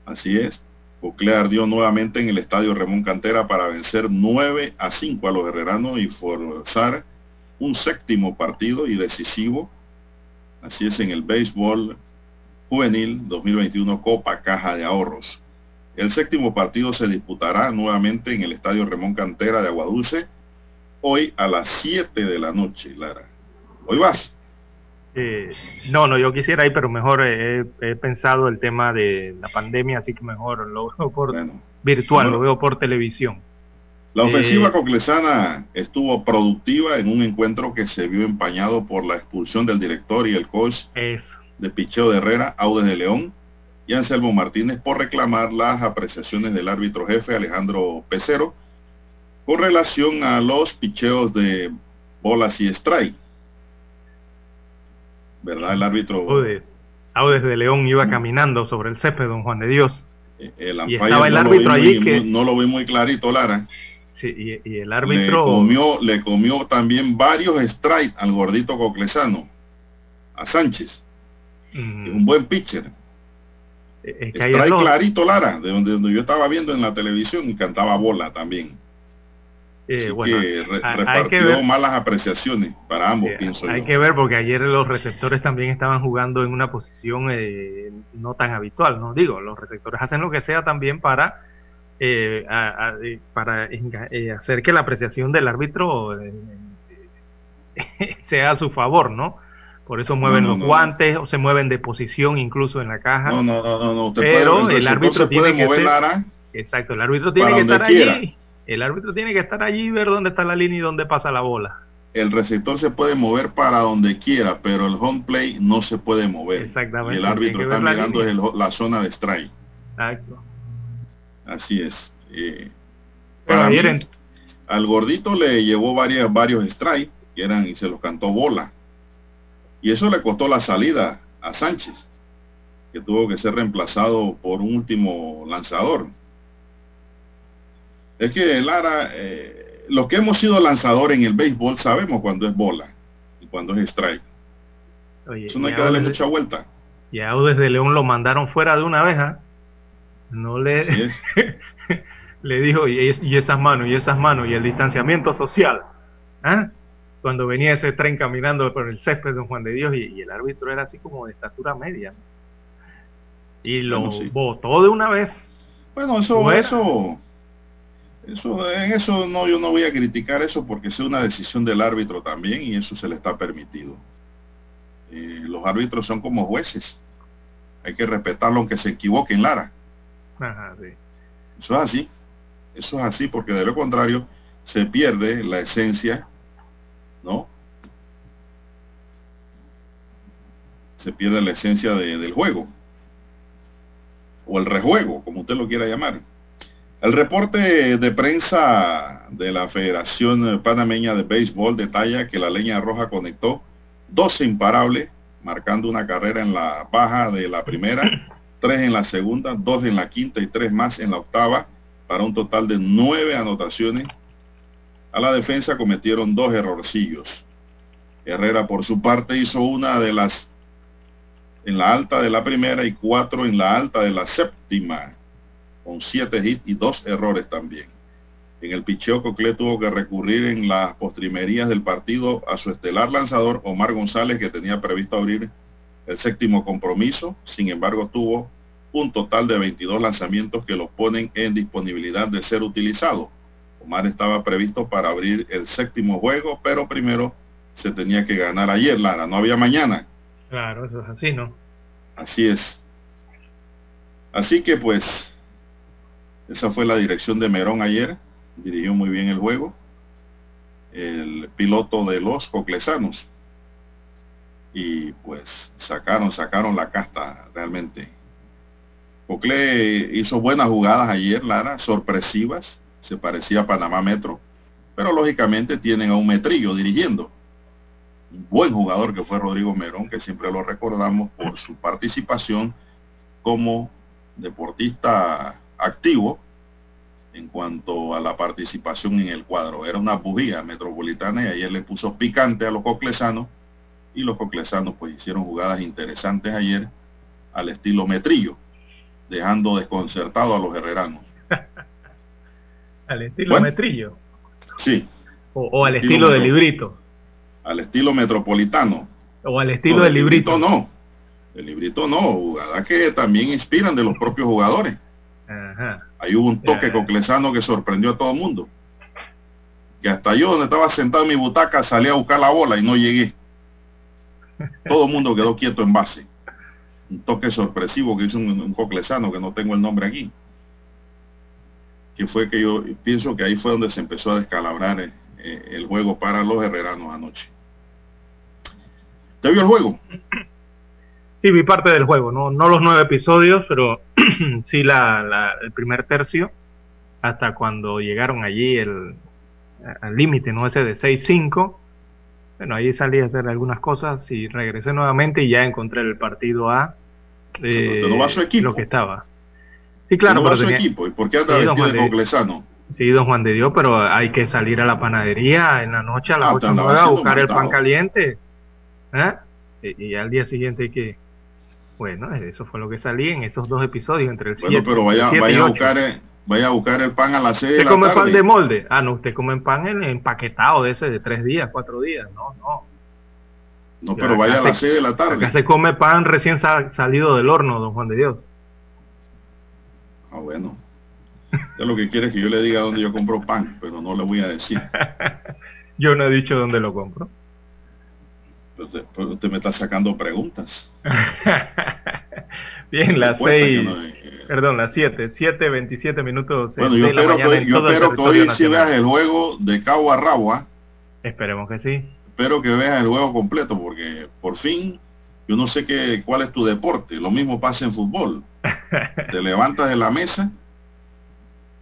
Así es. Cocle ardió nuevamente en el estadio Ramón Cantera para vencer 9 a 5 a los herreranos y forzar un séptimo partido y decisivo. Así es en el béisbol juvenil 2021 Copa Caja de Ahorros. El séptimo partido se disputará nuevamente en el estadio Ramón Cantera de Aguadulce hoy a las 7 de la noche, Lara. Hoy vas. Eh, no, no, yo quisiera ir, pero mejor he, pensado el tema de la pandemia, así que mejor lo veo por virtual, lo veo por televisión. La ofensiva eh, coclesana estuvo productiva en un encuentro que se vio empañado por la expulsión del director y el coach de picheo de Herrera, Audes de León y Anselmo Martínez por reclamar las apreciaciones del árbitro jefe Alejandro Pecero con relación a los picheos de bolas y strike ¿verdad? El árbitro... Audes, de León iba caminando sobre el césped, don Juan de Dios. Eh, el y estaba el árbitro allí que... no lo vi muy clarito, Lara. Sí, y, el árbitro... Le comió, le comió también varios strikes al gordito coclesano, a Sánchez. Mm. un buen pitcher. Es que Strike clarito, Lara, de donde, donde yo estaba viendo en la televisión y cantaba bola también. Eh, bueno, que repartió que ver, malas apreciaciones para ambos, eh, pienso Hay que ver porque ayer los receptores también estaban jugando en una posición eh, no tan habitual, ¿no? Digo, los receptores hacen lo que sea también para para hacer que la apreciación del árbitro sea a su favor, ¿no? Por eso mueven los guantes o se mueven de posición incluso en la caja. No, no, no, no. Pero el, árbitro tiene que ser, Exacto, el árbitro tiene que estar allí el árbitro tiene que estar allí y ver dónde está la línea y dónde pasa la bola. El receptor se puede mover para donde quiera, pero el home play no se puede mover. Exactamente. Y el árbitro está mirando la, la, zona de strike. Exacto. Así es. Eh, para al gordito le llevó varias, varios strikes y, eran, y se los cantó bola. Y eso le costó la salida a Sánchez, que tuvo que ser reemplazado por un último lanzador. Es que Lara, eh, los que hemos sido lanzadores en el béisbol sabemos cuando es bola y cuando es strike. Eso no hay que darle mucha vuelta. Y a desde León lo mandaron fuera de una vez, ¿ah? No le... le dijo, y, esas manos, y esas manos, y el distanciamiento social. ¿ah? Cuando venía ese tren caminando por el césped de Don Juan de Dios y, el árbitro era así como de estatura media. Y lo botó de una vez. Bueno, eso, eso, eso, en eso no, yo no voy a criticar eso porque es una decisión del árbitro también y eso se le está permitido. Eh, los árbitros son como jueces. Hay que respetarlo aunque se equivoquen, Lara. Eso es así. Eso es así porque de lo contrario se pierde la esencia, ¿no? Se pierde la esencia del juego. O el rejuego, como usted lo quiera llamar. El reporte de prensa de la Federación Panameña de Béisbol detalla que la Leña Roja conectó 12 imparables, marcando una carrera en la baja de la primera tres en la segunda, dos en la quinta y tres más en la octava, para un total de nueve anotaciones. A la defensa cometieron dos errorcillos. Herrera por su parte hizo una de las en la alta de la primera y cuatro en la alta de la séptima, con siete hits y dos errores también. En el picheo, Cocle tuvo que recurrir en las postrimerías del partido a su estelar lanzador Omar González, que tenía previsto abrir el séptimo compromiso. Sin embargo, tuvo un total de 22 lanzamientos que los ponen en disponibilidad de ser utilizado. Omar estaba previsto para abrir el séptimo juego, pero primero se tenía que ganar ayer, Lara. No había mañana. Claro, eso es así, ¿no? Así es. Así que pues, esa fue la dirección de Merón ayer dirigió muy bien el juego, el piloto de los coclesanos. Y pues sacaron, sacaron la casta realmente. Cocle hizo buenas jugadas ayer, Lara, sorpresivas, se parecía a Panamá Metro, pero lógicamente tienen a un metrillo dirigiendo. Un buen jugador que fue Rodrigo Merón, que siempre lo recordamos por su participación como deportista activo en cuanto a la participación en el cuadro. Era una bujía metropolitana y ayer le puso picante a los coclesanos y los coclesanos pues hicieron jugadas interesantes ayer al estilo metrillo, dejando desconcertado a los herreranos. al estilo metrillo. Sí. O, al estilo, de librito. Al estilo metropolitano. O al estilo del librito. No, el librito no, jugadas que también inspiran de los propios jugadores. Ajá. Ahí hubo un toque coclesano que sorprendió a todo el mundo. Que hasta yo, donde estaba sentado en mi butaca, salí a buscar la bola y no llegué. Todo el mundo quedó quieto en base. Un toque sorpresivo que hizo un, coclesano, que no tengo el nombre aquí. Que fue que yo pienso que ahí fue donde se empezó a descalabrar eh, eh, el juego para los herreranos anoche. ¿Te vio el juego? Sí, vi parte del juego, no, no los nueve episodios, pero sí la, el primer tercio, hasta cuando llegaron allí el, al límite, ¿no? Ese de 6-5. Bueno, ahí salí a hacer algunas cosas y regresé nuevamente y ya encontré el partido A. Eh, no va su equipo? Lo que estaba. Sí, claro. No va su equipo? ¿Y por qué anda sí, vestido de Sí, don Juan de Dios, pero hay que salir a la panadería en la noche a las ah, 8 a buscar el pan caliente. ¿eh? Y, y, al día siguiente hay que bueno, eso fue lo que salí en esos dos episodios entre el Bueno, pero vaya, vaya a buscar el, vaya a buscar el pan a las 6 de la come pan de molde? Ah, no, usted come pan en, empaquetado de ese de tres días, cuatro días. No, no. No, pero vaya a las 6 de la tarde. Acá se come pan recién salido del horno, don Juan de Dios. Ah, bueno. Ya lo que quiere es que yo le diga dónde yo compro pan, pero no le voy a decir. yo no he dicho dónde lo compro. Usted, pues usted me está sacando preguntas. Bien, las 6, perdón, las 7, 7, 27 minutos. Bueno, yo espero, que, yo espero que hoy sí veas el juego de cabo a rabo. ¿ah? Esperemos que sí. Espero que veas el juego completo porque por fin yo no sé qué, cuál es tu deporte. Lo mismo pasa en fútbol. Te levantas de la mesa.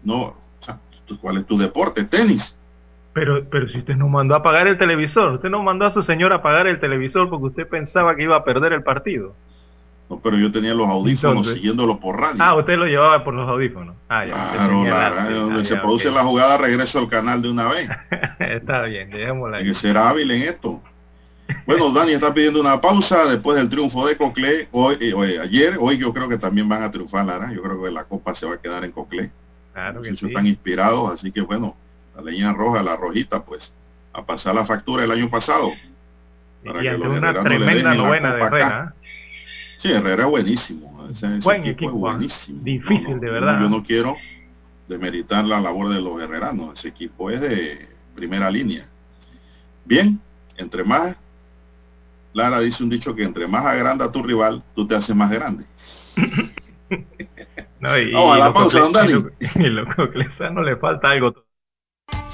No, ¿cuál es tu deporte? Tenis. Pero, pero si usted no mandó a apagar el televisor, usted no mandó a su señora a apagar el televisor porque usted pensaba que iba a perder el partido. No, pero yo tenía los audífonos siguiéndolo por radio. Ah, usted lo llevaba por los audífonos. Ah, ya. Claro, la, donde se produce la jugada, regreso al canal de una vez. está bien, dejémosla Hay que ser hábil en esto. Bueno, Dani está pidiendo una pausa después del triunfo de Cocle hoy, eh, ayer. Hoy yo creo que también van a triunfar, Lara. Yo creo que la copa se va a quedar en Cocle. Claro que sí. están inspirados, así que bueno, la leña roja, la rojita, pues, a pasar la factura el año pasado. Para y que una tremenda novena de Herrera. Sí, Herrera es buenísimo. Ese, Buen equipo, ¿ah? buenísimo. Difícil, de verdad. Yo no quiero demeritar la labor de los herreranos. Ese equipo es de primera línea. Bien, entre más, Lara dice un dicho que entre más agranda tu rival, tú te haces más grande. no, y, Vamos a la pausa, don Dani. Y lo no le falta algo.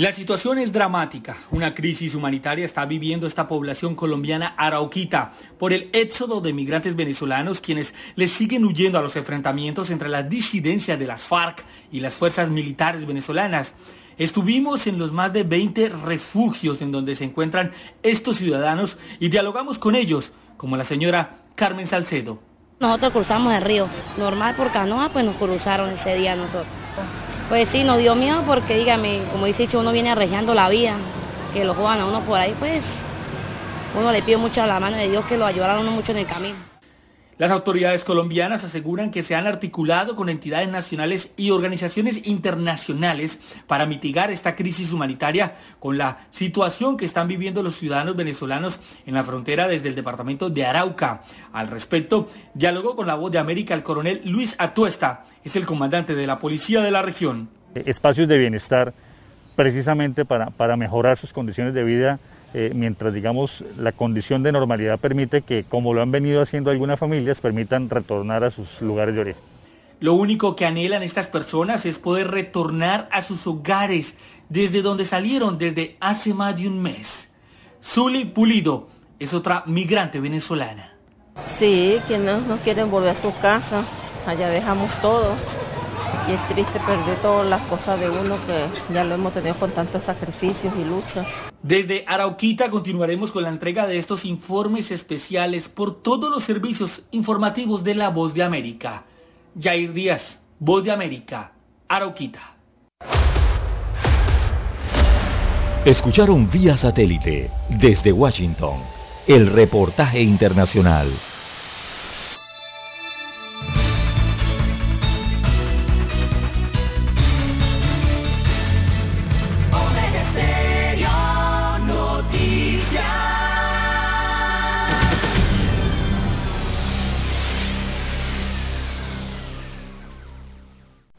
La situación es dramática. Una crisis humanitaria está viviendo esta población colombiana arauquita por el éxodo de migrantes venezolanos quienes les siguen huyendo a los enfrentamientos entre las disidencias de las FARC y las fuerzas militares venezolanas. Estuvimos en los más de 20 refugios en donde se encuentran estos ciudadanos y dialogamos con ellos, como la señora Carmen Salcedo. Nosotros cruzamos el río, normal por canoa, pues nos cruzaron ese día nosotros. Pues sí, nos dio miedo porque, dígame, como dice dicho, uno viene arreglando la vida, que lo juegan a uno por ahí, pues uno le pide mucho a la mano de Dios que lo ayudaran a uno mucho en el camino. Las autoridades colombianas aseguran que se han articulado con entidades nacionales y organizaciones internacionales para mitigar esta crisis humanitaria con la situación que están viviendo los ciudadanos venezolanos en la frontera desde el departamento de Arauca. Al respecto, dialogó con la voz de América el coronel Luis Atuesta, es el comandante de la policía de la región. Espacios de bienestar precisamente para, para mejorar sus condiciones de vida eh, mientras digamos la condición de normalidad permite que, como lo han venido haciendo algunas familias, permitan retornar a sus lugares de origen. Lo único que anhelan estas personas es poder retornar a sus hogares desde donde salieron desde hace más de un mes. Zuli Pulido es otra migrante venezolana. Sí, que no, no quieren volver a su casa, allá dejamos todo. Y es triste perder todas las cosas de uno que ya lo hemos tenido con tantos sacrificios y luchas. Desde Arauquita continuaremos con la entrega de estos informes especiales por todos los servicios informativos de la Voz de América. Jair Díaz, Voz de América, Arauquita. Escucharon vía satélite desde Washington el reportaje internacional.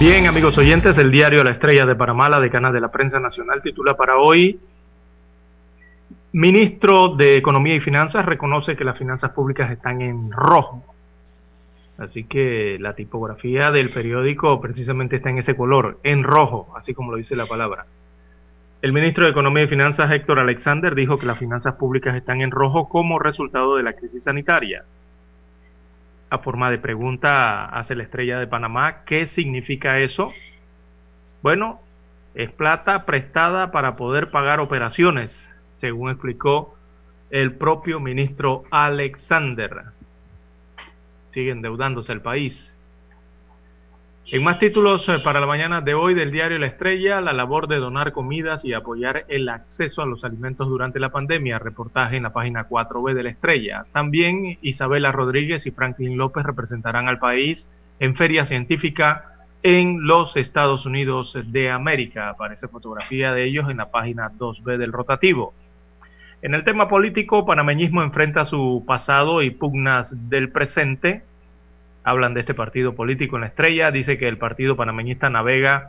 Bien, amigos oyentes, el diario La Estrella de Panamá, la decana de la prensa nacional, titula para hoy, Ministro de Economía y Finanzas reconoce que las finanzas públicas están en rojo. Así que la tipografía del periódico precisamente está en ese color, en rojo, así como lo dice la palabra. El ministro de Economía y Finanzas, Héctor Alexander, dijo que las finanzas públicas están en rojo como resultado de la crisis sanitaria forma de pregunta hace la estrella de Panamá. ¿Qué significa eso? Bueno, es plata prestada para poder pagar operaciones, según explicó el propio ministro Alexander. Sigue endeudándose el país. En más títulos eh, para la mañana de hoy del diario La Estrella, la labor de donar comidas y apoyar el acceso a los alimentos durante la pandemia, reportaje en la página 4B de La Estrella. También Isabela Rodríguez y Franklin López representarán al país en feria científica en los Estados Unidos de América. Aparece fotografía de ellos en la página 2B del rotativo. En el tema político, panameñismo enfrenta su pasado y pugnas del presente hablan de este partido político en la estrella, dice que el partido panameñista navega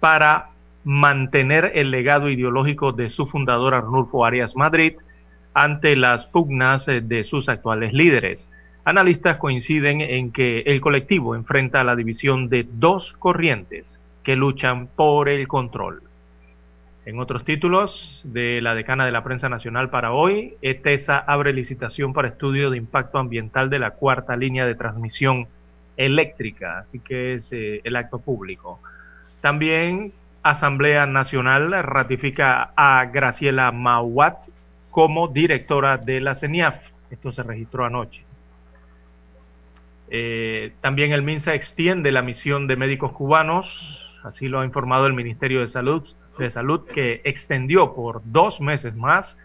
para mantener el legado ideológico de su fundador Arnulfo Arias Madrid ante las pugnas de sus actuales líderes. Analistas coinciden en que el colectivo enfrenta la división de dos corrientes que luchan por el control. En otros títulos de la decana de la prensa nacional para hoy, ETESA abre licitación para estudio de impacto ambiental de la cuarta línea de transmisión eléctrica, así que es eh, el acto público. También Asamblea Nacional ratifica a Graciela Mauat como directora de la CENIAF. Esto se registró anoche. Eh, también el MINSA extiende la misión de médicos cubanos, así lo ha informado el Ministerio de Salud, de Salud que extendió por dos meses más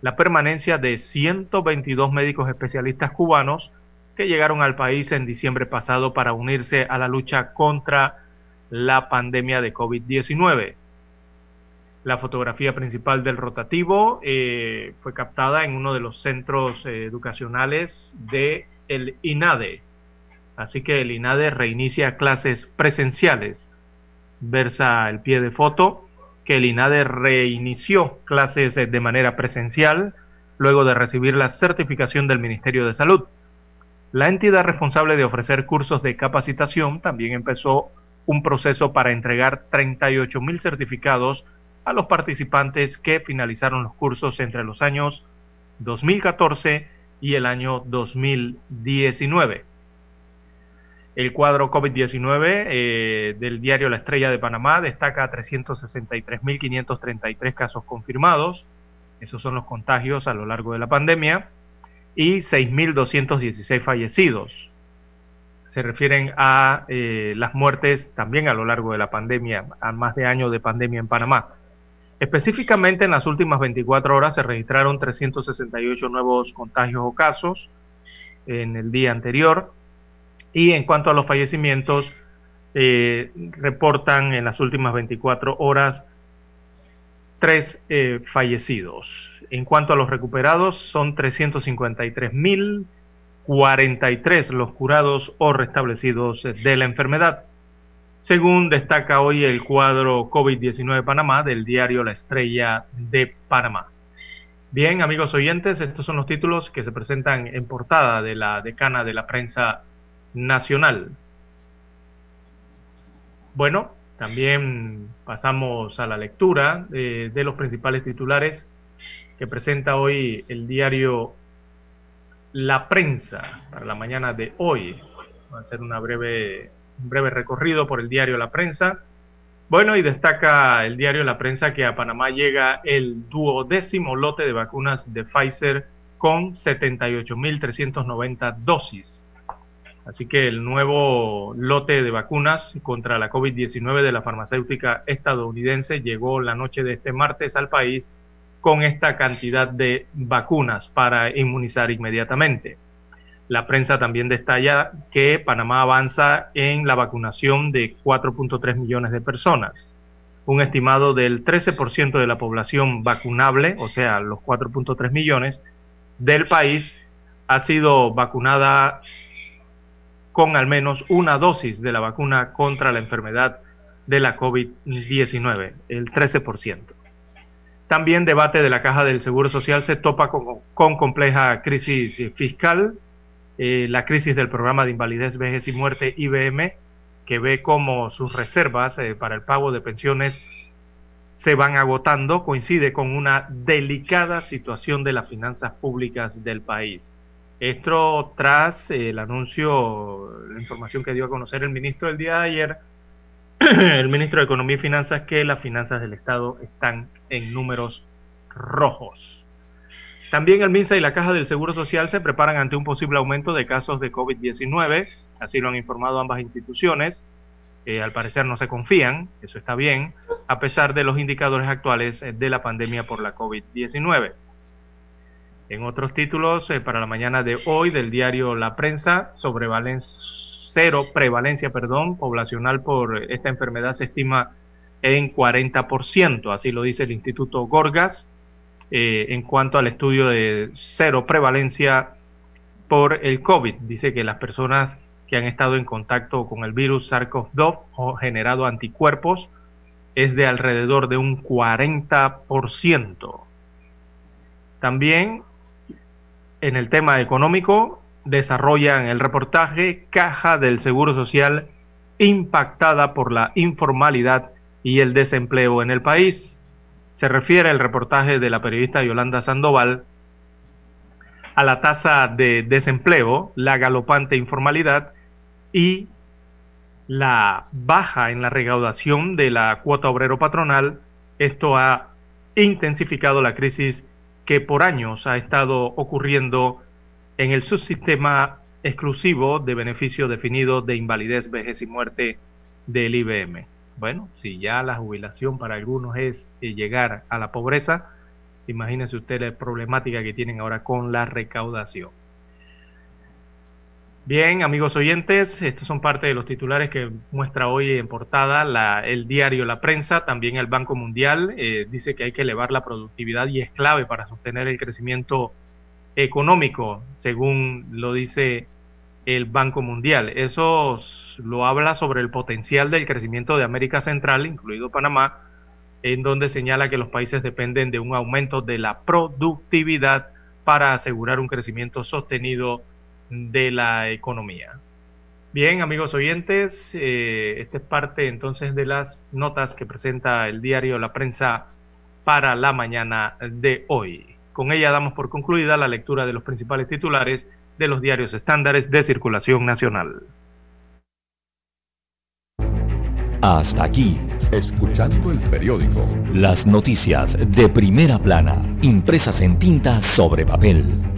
la permanencia de 122 médicos especialistas cubanos que llegaron al país en diciembre pasado para unirse a la lucha contra la pandemia de COVID-19. La fotografía principal del rotativo eh, fue captada en uno de los centros eh, educacionales de el INADE. Así que el INADE reinicia clases presenciales. Versa el pie de foto que el INADE reinició clases eh, de manera presencial luego de recibir la certificación del Ministerio de Salud. La entidad responsable de ofrecer cursos de capacitación también empezó un proceso para entregar 38 mil certificados a los participantes que finalizaron los cursos entre los años 2014 y el año 2019. El cuadro COVID-19 eh, del diario La Estrella de Panamá destaca 363.533 casos confirmados, esos son los contagios a lo largo de la pandemia, y 6.216 fallecidos. Se refieren a eh, las muertes también a lo largo de la pandemia, a más de años de pandemia en Panamá. Específicamente en las últimas 24 horas se registraron 368 nuevos contagios o casos en el día anterior, y en cuanto a los fallecimientos, eh, reportan en las últimas 24 horas tres eh, fallecidos. En cuanto a los recuperados, son 353.043 los curados o restablecidos de la enfermedad. Según destaca hoy el cuadro COVID-19 Panamá del diario La Estrella de Panamá. Bien, amigos oyentes, estos son los títulos que se presentan en portada de la decana de la prensa nacional. Bueno, también pasamos a la lectura de, los principales titulares que presenta hoy el diario La Prensa para la mañana de hoy. Va a hacer una breve, un breve recorrido por el diario La Prensa. Bueno, y destaca el diario La Prensa que a Panamá llega el duodécimo lote de vacunas de Pfizer con 78.390 dosis. Así que el nuevo lote de vacunas contra la COVID-19 de la farmacéutica estadounidense llegó la noche de este martes al país con esta cantidad de vacunas para inmunizar inmediatamente. La prensa también detalla que Panamá avanza en la vacunación de 4.3 millones de personas. Un estimado del 13% de la población vacunable, o sea, los 4.3 millones del país, ha sido vacunada con al menos una dosis de la vacuna contra la enfermedad de la COVID-19, el 13%. También debate de la Caja del Seguro Social se topa con, compleja crisis fiscal, eh, la crisis del programa de invalidez, vejez y muerte IBM, que ve como sus reservas eh, para el pago de pensiones se van agotando, coincide con una delicada situación de las finanzas públicas del país. Esto tras el anuncio, la información que dio a conocer el ministro el día de ayer, el ministro de Economía y Finanzas, que las finanzas del Estado están en números rojos. También el MINSA y la Caja del Seguro Social se preparan ante un posible aumento de casos de COVID-19, así lo han informado ambas instituciones. Eh, al parecer no se confían, eso está bien, a pesar de los indicadores actuales de la pandemia por la COVID-19. En otros títulos, eh, para la mañana de hoy del diario La Prensa, sobre cero prevalencia perdón, poblacional por esta enfermedad se estima en 40%, así lo dice el Instituto Gorgas, eh, en cuanto al estudio de cero prevalencia por el COVID. Dice que las personas que han estado en contacto con el virus SARS-CoV-2 o generado anticuerpos es de alrededor de un 40%. También en el tema económico, desarrollan el reportaje Caja del Seguro Social impactada por la informalidad y el desempleo en el país. Se refiere el reportaje de la periodista Yolanda Sandoval a la tasa de desempleo, la galopante informalidad y la baja en la recaudación de la cuota obrero patronal. Esto ha intensificado la crisis que por años ha estado ocurriendo en el subsistema exclusivo de beneficio definido de invalidez, vejez y muerte del IBM. Bueno, si ya la jubilación para algunos es eh, llegar a la pobreza, imagínense usted la problemática que tienen ahora con la recaudación. Bien, amigos oyentes, estos son parte de los titulares que muestra hoy en portada el diario La Prensa. También el Banco Mundial eh, dice que hay que elevar la productividad y es clave para sostener el crecimiento económico, según lo dice el Banco Mundial. Eso lo habla sobre el potencial del crecimiento de América Central, incluido Panamá, en donde señala que los países dependen de un aumento de la productividad para asegurar un crecimiento sostenido de la economía. Bien, amigos oyentes, eh, esta es parte entonces de las notas que presenta el diario La Prensa para la mañana de hoy. Con ella damos por concluida la lectura de los principales titulares de los diarios estándares de circulación nacional. Hasta aquí, escuchando el periódico. Las noticias de primera plana, impresas en tinta sobre papel.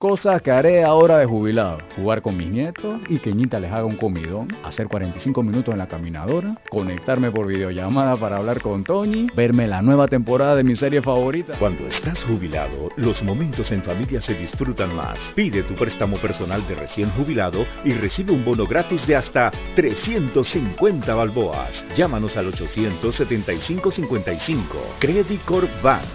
Cosas que haré ahora de jubilado. Jugar con mis nietos y que Ñita les haga un comidón. Hacer 45 minutos en la caminadora. Conectarme por videollamada para hablar con Tony. Verme la nueva temporada de mi serie favorita. Cuando estás jubilado, los momentos en familia se disfrutan más. Pide tu préstamo personal de recién jubilado y recibe un bono gratis de hasta 350 balboas. Llámanos al 875-55. Credit Corp Bank.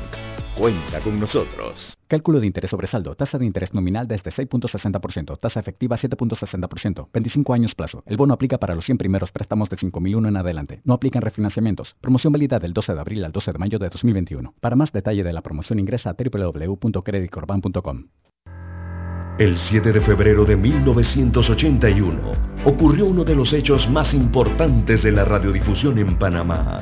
Cuenta con nosotros. Cálculo de interés sobre saldo. Tasa de interés nominal desde 6.60%. Tasa efectiva 7.60%. 25 años plazo. El bono aplica para los 100 primeros préstamos de 5.001 en adelante. No aplican refinanciamientos. Promoción válida del 12 de abril al 12 de mayo de 2021. Para más detalle de la promoción ingresa a www.creditcorban.com. El 7 de febrero de 1981 ocurrió uno de los hechos más importantes de la radiodifusión en Panamá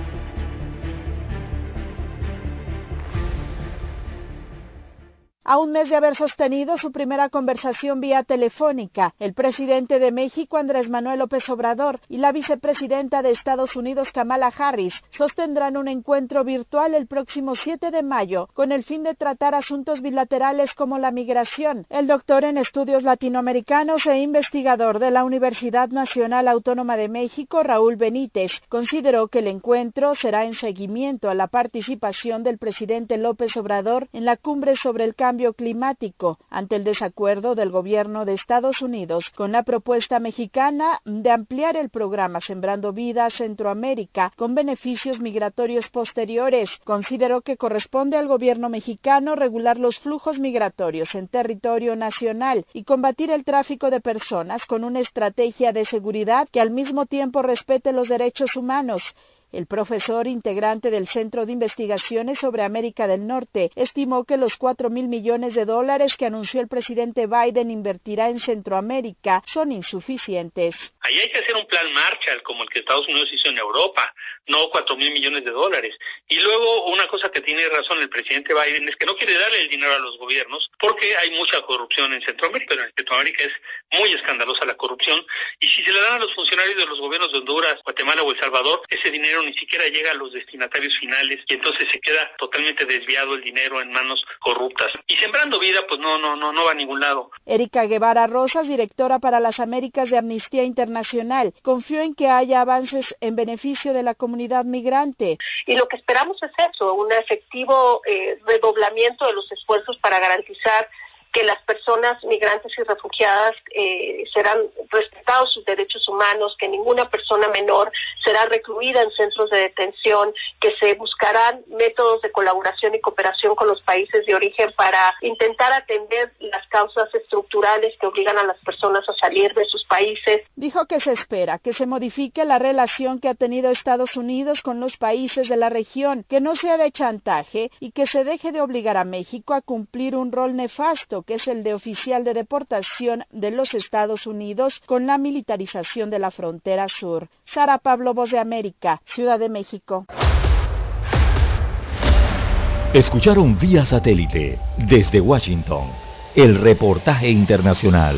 A un mes de haber sostenido su primera conversación vía telefónica, el presidente de México, Andrés Manuel López Obrador, y la vicepresidenta de Estados Unidos, Kamala Harris, sostendrán un encuentro virtual el próximo 7 de mayo con el fin de tratar asuntos bilaterales como la migración. El doctor en estudios latinoamericanos e investigador de la Universidad Nacional Autónoma de México, Raúl Benítez, consideró que el encuentro será en seguimiento a la participación del presidente López Obrador en la cumbre sobre el cambio climático ante el desacuerdo del gobierno de Estados Unidos con la propuesta mexicana de ampliar el programa Sembrando Vida a Centroamérica con beneficios migratorios posteriores. Consideró que corresponde al gobierno mexicano regular los flujos migratorios en territorio nacional y combatir el tráfico de personas con una estrategia de seguridad que al mismo tiempo respete los derechos humanos El profesor integrante del Centro de Investigaciones sobre América del Norte estimó que los 4 mil millones de dólares que anunció el presidente Biden invertirá en Centroamérica son insuficientes. Hay que hacer un plan Marshall como el que Estados Unidos hizo en Europa, no 4 mil millones de dólares. Y luego una cosa que tiene razón el presidente Biden es que no quiere darle el dinero a los gobiernos porque hay mucha corrupción en Centroamérica, en Centroamérica es muy escandalosa la corrupción y si se le dan a los funcionarios de los gobiernos de Honduras, Guatemala o El Salvador, ese dinero ni siquiera llega a los destinatarios finales y entonces se queda totalmente desviado el dinero en manos corruptas. Y sembrando vida, pues no, no, no, no va a ningún lado. Erika Guevara Rosas, directora para las Américas de Amnistía Internacional, confió en que haya avances en beneficio de la comunidad migrante. Y lo que esperamos es eso, un efectivo eh, redoblamiento de los esfuerzos para garantizar que las personas migrantes y refugiadas eh, serán respetados sus derechos humanos, que ninguna persona menor será recluida en centros de detención, que se buscarán métodos de colaboración y cooperación con los países de origen para intentar atender las causas estructurales que obligan a las personas a salir de sus países. Dijo que se espera que se modifique la relación que ha tenido Estados Unidos con los países de la región, que no sea de chantaje y que se deje de obligar a México a cumplir un rol nefasto que es el de oficial de deportación de los Estados Unidos con la militarización de la frontera sur. Sara Pablo, Voz de América, Ciudad de México. Escucharon vía satélite desde Washington el reportaje internacional.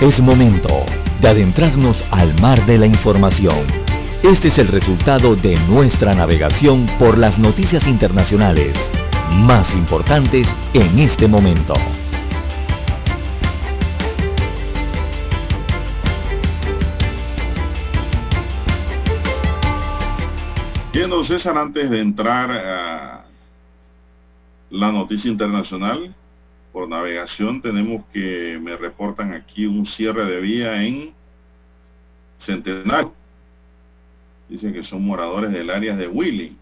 Es momento de adentrarnos al mar de la información. Este es el resultado de nuestra navegación por las noticias internacionales más importantes en este momento. Bien, don César, antes de entrar a la noticia internacional, por navegación tenemos que me reportan aquí un cierre de vía en Centenario. Dicen que son moradores del área de Willy.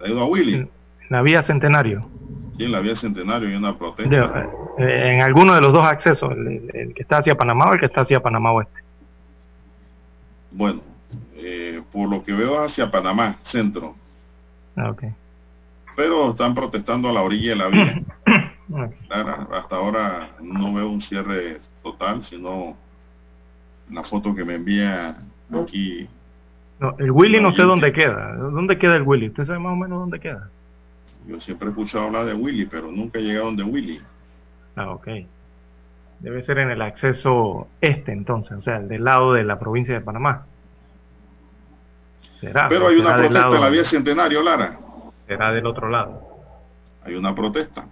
¿Ha ido a Willy? la vía Centenario. Sí, en la vía Centenario hay una protesta. Eh, en alguno de los dos accesos, el, que está hacia Panamá o el que está hacia Panamá Oeste. Bueno, eh, por lo que veo hacia Panamá, centro. Ah, okay. Pero están protestando a la orilla de la vía. hasta ahora no veo un cierre total, sino la foto que me envía aquí. No, el Willy no sé dónde queda. ¿Dónde queda el Willy? ¿Usted sabe más o menos dónde queda? Yo siempre he escuchado hablar de Willy, pero nunca he llegado donde Willy. Ah, ok. Debe ser en el acceso este entonces, o sea, el del lado de la provincia de Panamá. ¿Será? Pero hay una protesta en la vía Centenario, Lara. Será del otro lado. Hay una protesta.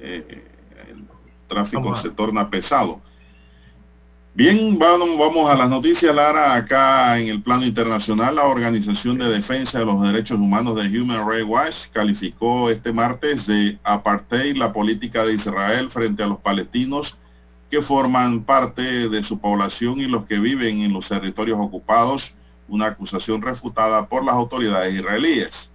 Eh, el tráfico se torna pesado. Bien, vamos, vamos a las noticias, Lara. Acá en el plano internacional, la Organización de Defensa de los Derechos Humanos de Human Rights Watch calificó este martes de apartheid la política de Israel frente a los palestinos que forman parte de su población y los que viven en los territorios ocupados, una acusación refutada por las autoridades israelíes.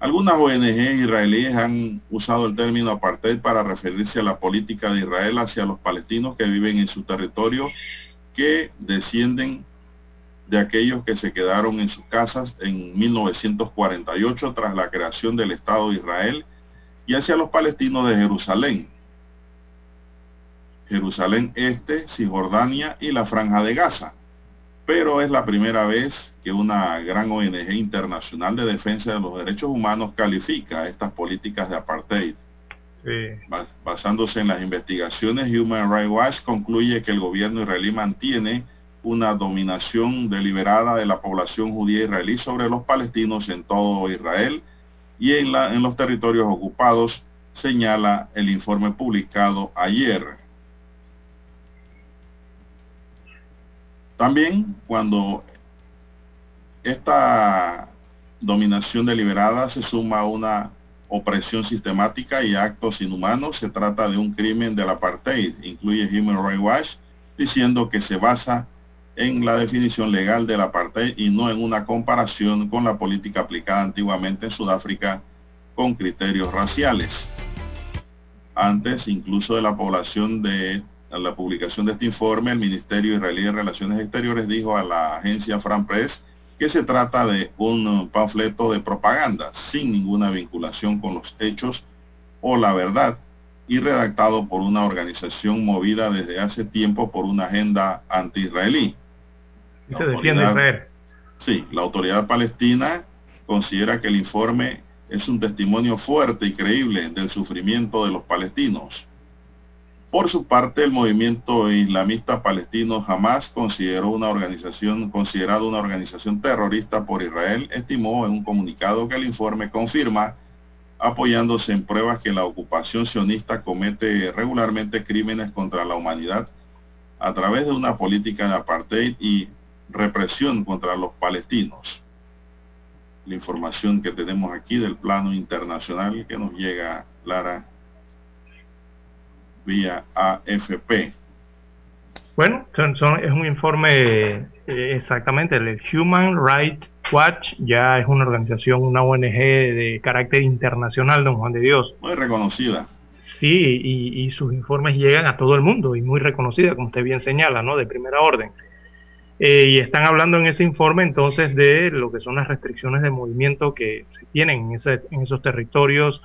Algunas ONG israelíes han usado el término apartheid para referirse a la política de Israel hacia los palestinos que viven en su territorio, que descienden de aquellos que se quedaron en sus casas en 1948 tras la creación del Estado de Israel, y hacia los palestinos de Jerusalén, Jerusalén Este, Cisjordania y la Franja de Gaza pero es la primera vez que una gran ONG internacional de defensa de los derechos humanos califica estas políticas de apartheid. Basándose en las investigaciones, Human Rights Watch concluye que el gobierno israelí mantiene una dominación deliberada de la población judía israelí sobre los palestinos en todo Israel y en, en los territorios ocupados, señala el informe publicado ayer. También cuando esta dominación deliberada se suma a una opresión sistemática y actos inhumanos. Se trata de un crimen del apartheid, incluye Human Rights Watch, diciendo que se basa en la definición legal del apartheid y no en una comparación con la política aplicada antiguamente en Sudáfrica con criterios raciales. Antes incluso de la población de la publicación de este informe, el Ministerio Israelí de Relaciones Exteriores dijo a la agencia Fran Press que se trata de un panfleto de propaganda sin ninguna vinculación con los hechos o la verdad y redactado por una organización movida desde hace tiempo por una agenda anti-israelí. Se defiende Israel. Sí, la autoridad palestina considera que el informe es un testimonio fuerte y creíble del sufrimiento de los palestinos. Por su parte, el movimiento islamista palestino jamás consideró una organización considerado una organización terrorista por Israel, estimó en un comunicado que el informe confirma apoyándose en pruebas que la ocupación sionista comete regularmente crímenes contra la humanidad a través de una política de apartheid y represión contra los palestinos. La información que tenemos aquí del plano internacional que nos llega, Lara, vía AFP. Bueno, es un informe eh, exactamente, el Human Rights Watch ya es una organización, una ONG de carácter internacional, don Juan de Dios. Muy reconocida. Sí, y, y, sus informes llegan a todo el mundo y muy reconocida, como usted bien señala, ¿no? De primera orden. Eh, y están hablando en ese informe entonces de lo que son las restricciones de movimiento que se tienen en, ese, en esos territorios,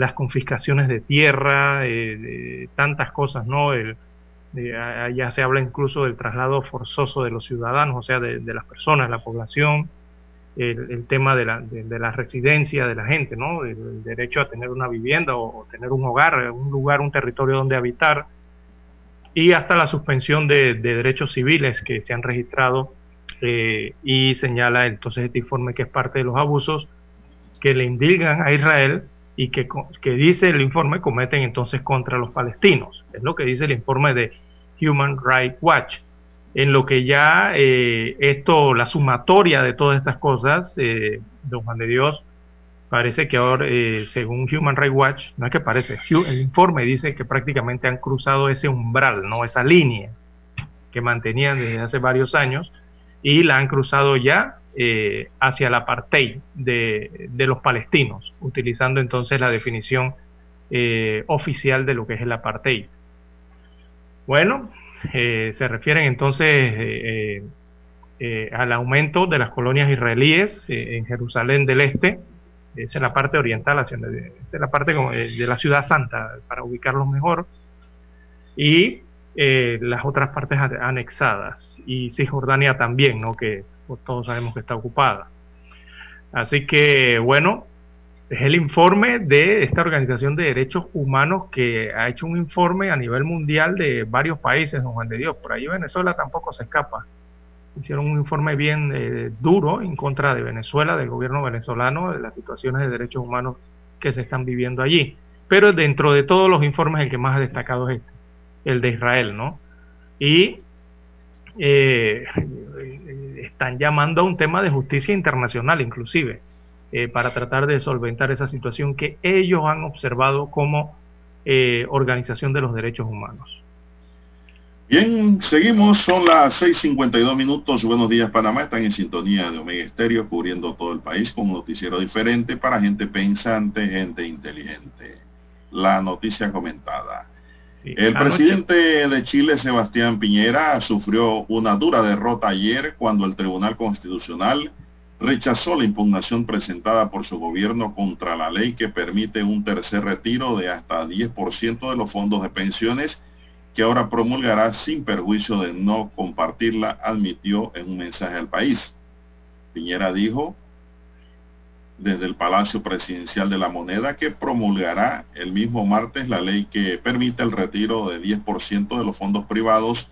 las confiscaciones de tierra, eh, de tantas cosas, ¿no? El, ya se habla incluso del traslado forzoso de los ciudadanos, o sea, de, las personas, la población, el, tema de la, de, la, residencia de la gente, ¿no? El, derecho a tener una vivienda o, tener un hogar, un lugar, un territorio donde habitar, y hasta la suspensión de, derechos civiles que se han registrado eh, y señala entonces este informe que es parte de los abusos que le indigan a Israel y que, que, dice el informe cometen entonces contra los palestinos. Es lo que dice el informe de Human Rights Watch. En lo que ya eh, esto, la sumatoria de todas estas cosas, eh, don Juan de Dios, parece que ahora, eh, según Human Rights Watch, no es que parece, el informe dice que prácticamente han cruzado ese umbral, no esa línea que mantenían desde hace varios años y la han cruzado ya eh, hacia el apartheid de, de, los palestinos, utilizando entonces la definición eh, oficial de lo que es el apartheid. Bueno, se refieren entonces al aumento de las colonias israelíes en Jerusalén del Este, esa es la parte oriental, esa es la parte de la ciudad santa, para ubicarlos mejor. Y eh, las otras partes anexadas. Y Cisjordania también, ¿no? que todos sabemos que está ocupada. Así que, bueno, es el informe de esta Organización de Derechos Humanos que ha hecho un informe a nivel mundial de varios países, don Juan de Dios. Por ahí Venezuela tampoco se escapa hicieron un informe bien eh, duro en contra de Venezuela, del gobierno venezolano, de las situaciones de derechos humanos que se están viviendo allí. Pero dentro de todos los informes, el que más ha destacado es este, el de Israel, ¿no? Y eh, están llamando a un tema de justicia internacional, inclusive, eh, para tratar de solventar esa situación que ellos han observado como organización de los derechos humanos. Bien, seguimos, son las 6.52 minutos. Buenos días, Panamá. Están en sintonía de Omega Estéreo, cubriendo todo el país con un noticiero diferente para gente pensante, gente inteligente. La noticia comentada. El presidente de Chile, Sebastián Piñera, sufrió una dura derrota ayer cuando el Tribunal Constitucional rechazó la impugnación presentada por su gobierno contra la ley que permite un tercer retiro de hasta 10% de los fondos de pensiones que ahora promulgará sin perjuicio de no compartirla, admitió en un mensaje al país. Piñera dijo desde el Palacio Presidencial de la Moneda que promulgará el mismo martes la ley que permite el retiro de 10% de los fondos privados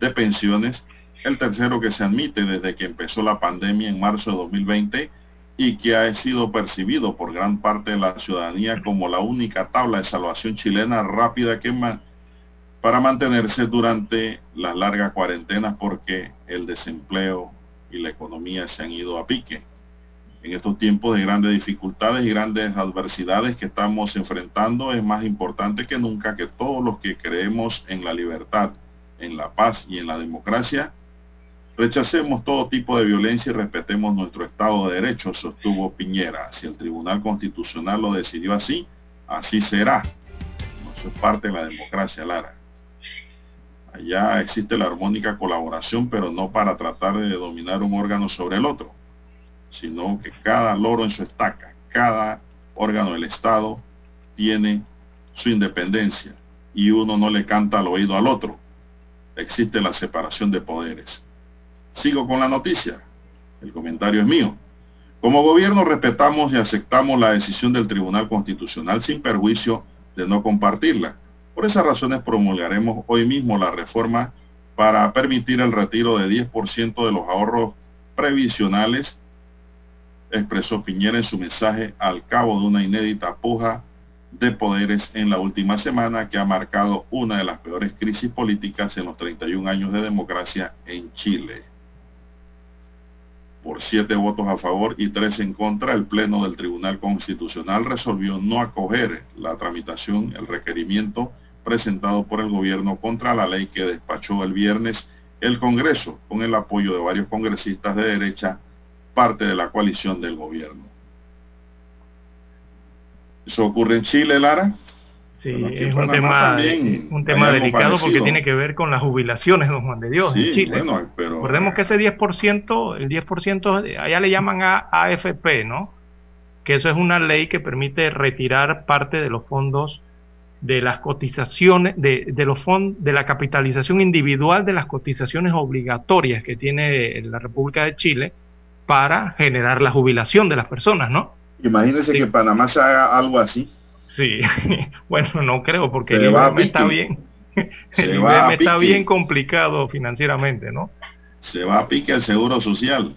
de pensiones, el tercero que se admite desde que empezó la pandemia en marzo de 2020 y que ha sido percibido por gran parte de la ciudadanía como la única tabla de salvación chilena rápida que, para mantenerse durante las largas cuarentenas porque el desempleo y la economía se han ido a pique. En estos tiempos de grandes dificultades y grandes adversidades que estamos enfrentando, es más importante que nunca que todos los que creemos en la libertad, en la paz y en la democracia, rechacemos todo tipo de violencia y respetemos nuestro Estado de Derecho, sostuvo Piñera. Si el Tribunal Constitucional lo decidió así, así será. Eso es parte de la democracia, Lara. Allá existe la armónica colaboración, pero no para tratar de dominar un órgano sobre el otro, sino que cada loro en su estaca, cada órgano del Estado tiene su independencia y uno no le canta al oído al otro. Existe la separación de poderes. Sigo con la noticia. El comentario es mío. Como gobierno respetamos y aceptamos la decisión del Tribunal Constitucional sin perjuicio de no compartirla. Por esas razones promulgaremos hoy mismo la reforma para permitir el retiro de 10% de los ahorros previsionales, expresó Piñera en su mensaje al cabo de una inédita puja de poderes en la última semana que ha marcado una de las peores crisis políticas en los 31 años de democracia en Chile. Por siete votos a favor y tres en contra, el Pleno del Tribunal Constitucional resolvió no acoger la tramitación, el requerimiento presentado por el gobierno contra la ley que despachó el viernes el Congreso con el apoyo de varios congresistas de derecha, parte de la coalición del gobierno. Eso ocurre en Chile, Lara. Sí, es un tema, un tema delicado porque tiene que ver con las jubilaciones, don Juan de Dios, en Chile. Bueno, pero, Recordemos que ese 10%, el 10%, allá le llaman a AFP, ¿no? Que eso es una ley que permite retirar parte de los fondos de las cotizaciones, de, de los fondos, de la capitalización individual de las cotizaciones obligatorias que tiene la República de Chile para generar la jubilación de las personas, ¿no? Imagínense que Panamá se haga algo así. Sí, bueno, no creo, porque el IBM está bien. el IBM está bien complicado financieramente, ¿no? Se va a pique el seguro social.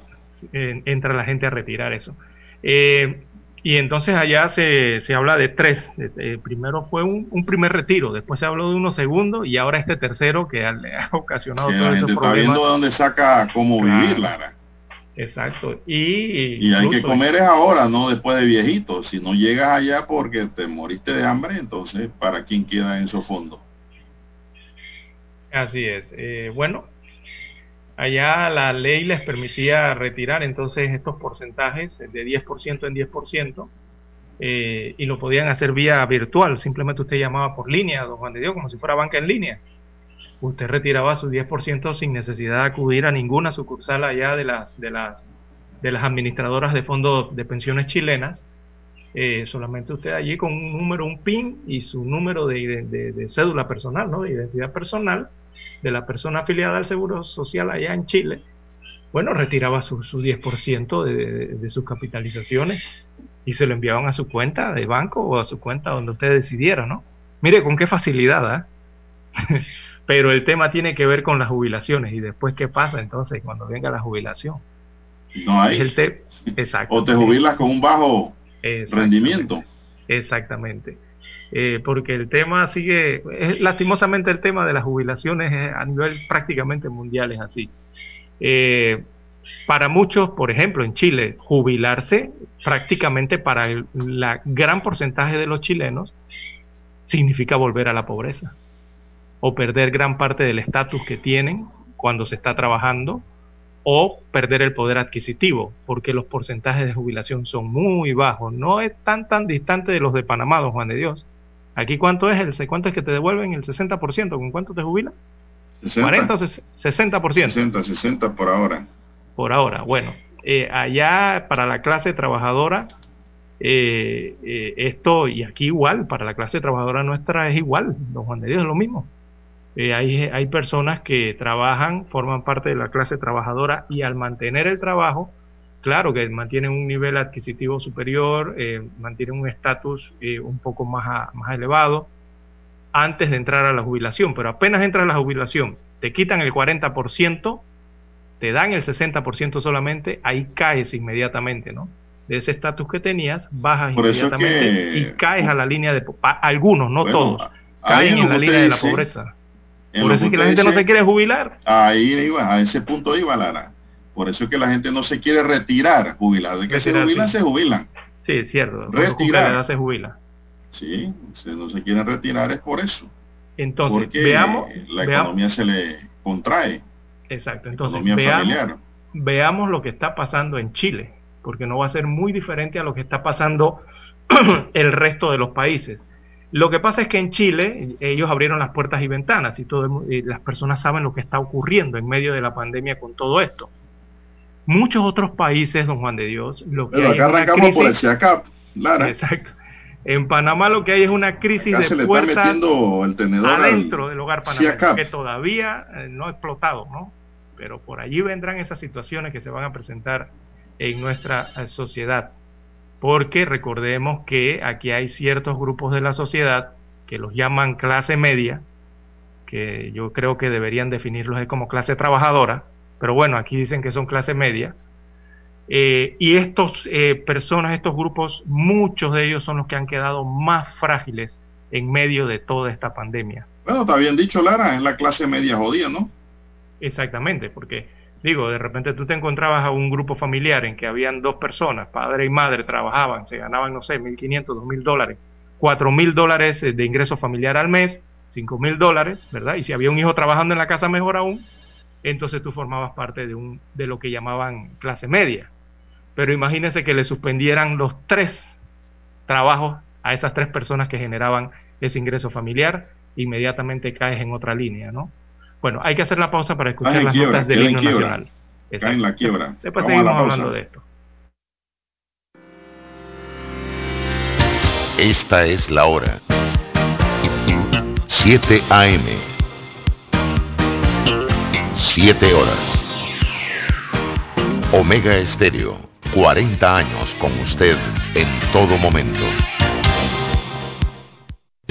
entra la gente a retirar eso. Eh, y entonces allá se, se habla de tres. primero fue un, primer retiro, después se habló de uno segundo y ahora este tercero que le ha ocasionado todos esos problemas. Está viendo de dónde saca cómo vivir, Lara. Exacto. Y, y hay que comer es ahora, no después de viejito. Si no llegas allá porque te moriste de hambre, entonces, ¿para quién queda en esos fondos? Así es. Eh, bueno, allá la ley les permitía retirar entonces estos porcentajes de 10% en 10%. Eh, y lo podían hacer vía virtual, simplemente usted llamaba por línea, don Juan de Dios, como si fuera banca en línea usted retiraba su 10% sin necesidad de acudir a ninguna sucursal allá de las, de las, de las administradoras de fondos de pensiones chilenas. Eh, solamente usted allí con un número, un PIN y su número de, cédula personal, ¿no? de identidad personal de la persona afiliada al Seguro Social allá en Chile, bueno, retiraba su, su 10% de, de, sus capitalizaciones y se lo enviaban a su cuenta de banco o a su cuenta donde usted decidiera, ¿no? Mire con qué facilidad, ¿eh? Pero el tema tiene que ver con las jubilaciones y después qué pasa entonces cuando venga la jubilación. No hay. el Exacto. O te jubilas con un bajo rendimiento. Exactamente. Eh, porque el tema sigue, es, lastimosamente el tema de las jubilaciones a nivel prácticamente mundial es así. Eh, para muchos, por ejemplo, en Chile, jubilarse prácticamente para el la gran porcentaje de los chilenos significa volver a la pobreza o perder gran parte del estatus que tienen cuando se está trabajando o perder el poder adquisitivo, porque los porcentajes de jubilación son muy bajos. No es tan tan distante de los de Panamá, don Juan de Dios. Aquí cuánto es el cuánto es que te devuelven el 60%, ¿con cuánto te jubilan? 40 o 60%. 60, 60 por ahora. Por ahora, bueno, eh, allá para la clase trabajadora eh, eh, esto y aquí igual, para la clase trabajadora nuestra es igual, don Juan de Dios es lo mismo. Eh, hay, hay personas que trabajan, forman parte de la clase trabajadora y al mantener el trabajo, claro que mantienen un nivel adquisitivo superior, eh, mantienen un estatus eh, un poco más, más elevado antes de entrar a la jubilación, pero apenas entras a la jubilación, te quitan el 40%, te dan el 60% solamente, ahí caes inmediatamente, ¿no? De ese estatus que tenías, bajas inmediatamente y caes a la línea de... algunos, no todos, caen en la línea de la pobreza. Por eso es que la gente no se quiere jubilar. Ahí iba, a ese punto iba Lara. Por eso es que la gente no se quiere retirar jubilado. De que se jubilan, se jubilan. Sí, es cierto. Retirar. se jubila. Sí, si no se quieren retirar es por eso. Entonces, Porque veamos. la veamos- economía se le contrae. Exacto. Entonces, economía veamos, familiar. veamos lo que está pasando en Chile, porque no va a ser muy diferente a lo que está pasando el resto de los países. Lo que pasa es que en Chile ellos abrieron las puertas y ventanas y, todo y las personas saben lo que está ocurriendo en medio de la pandemia con todo esto. Muchos otros países, don Juan de Dios, lo que Pero hay acá arrancamos por el crisis- CIACAP, Lara. Exacto. En Panamá lo que hay es una crisis Acá se le de está metiendo el tenedor al adentro del hogar panameño, que todavía eh, no ha explotado, ¿no? Pero por allí vendrán esas situaciones que se van a presentar en nuestra eh, sociedad. Porque recordemos que aquí hay ciertos grupos de la sociedad que los llaman clase media, que yo creo que deberían definirlos como clase trabajadora, pero bueno, aquí dicen que son clase media. Eh, y estos eh, personas, estos grupos, muchos de ellos son los que han quedado más frágiles en medio de toda esta pandemia. Bueno, está bien dicho, Lara, es la clase media jodida, ¿no? Exactamente, porque digo, de repente tú te encontrabas a un grupo familiar en que habían dos personas, padre y madre, trabajaban, se ganaban, no sé, 1.500, 2.000 dólares, 4.000 dólares eh, de ingreso familiar al mes, 5.000 dólares, ¿verdad? Y si había un hijo trabajando en la casa, mejor aún, entonces tú formabas parte de, un, de lo que llamaban clase media. Pero imagínense que le suspendieran los tres trabajos a esas tres personas que generaban ese ingreso familiar, inmediatamente caes en otra línea, ¿no? Bueno, hay que hacer la pausa para escuchar las quiebra, notas del himno quiebra. nacional. Cae en la quiebra. Después Vamos a seguimos la pausa. hablando de esto. Esta es la hora. 7 AM. 7 horas. Omega Estéreo, 40 años con usted en todo momento.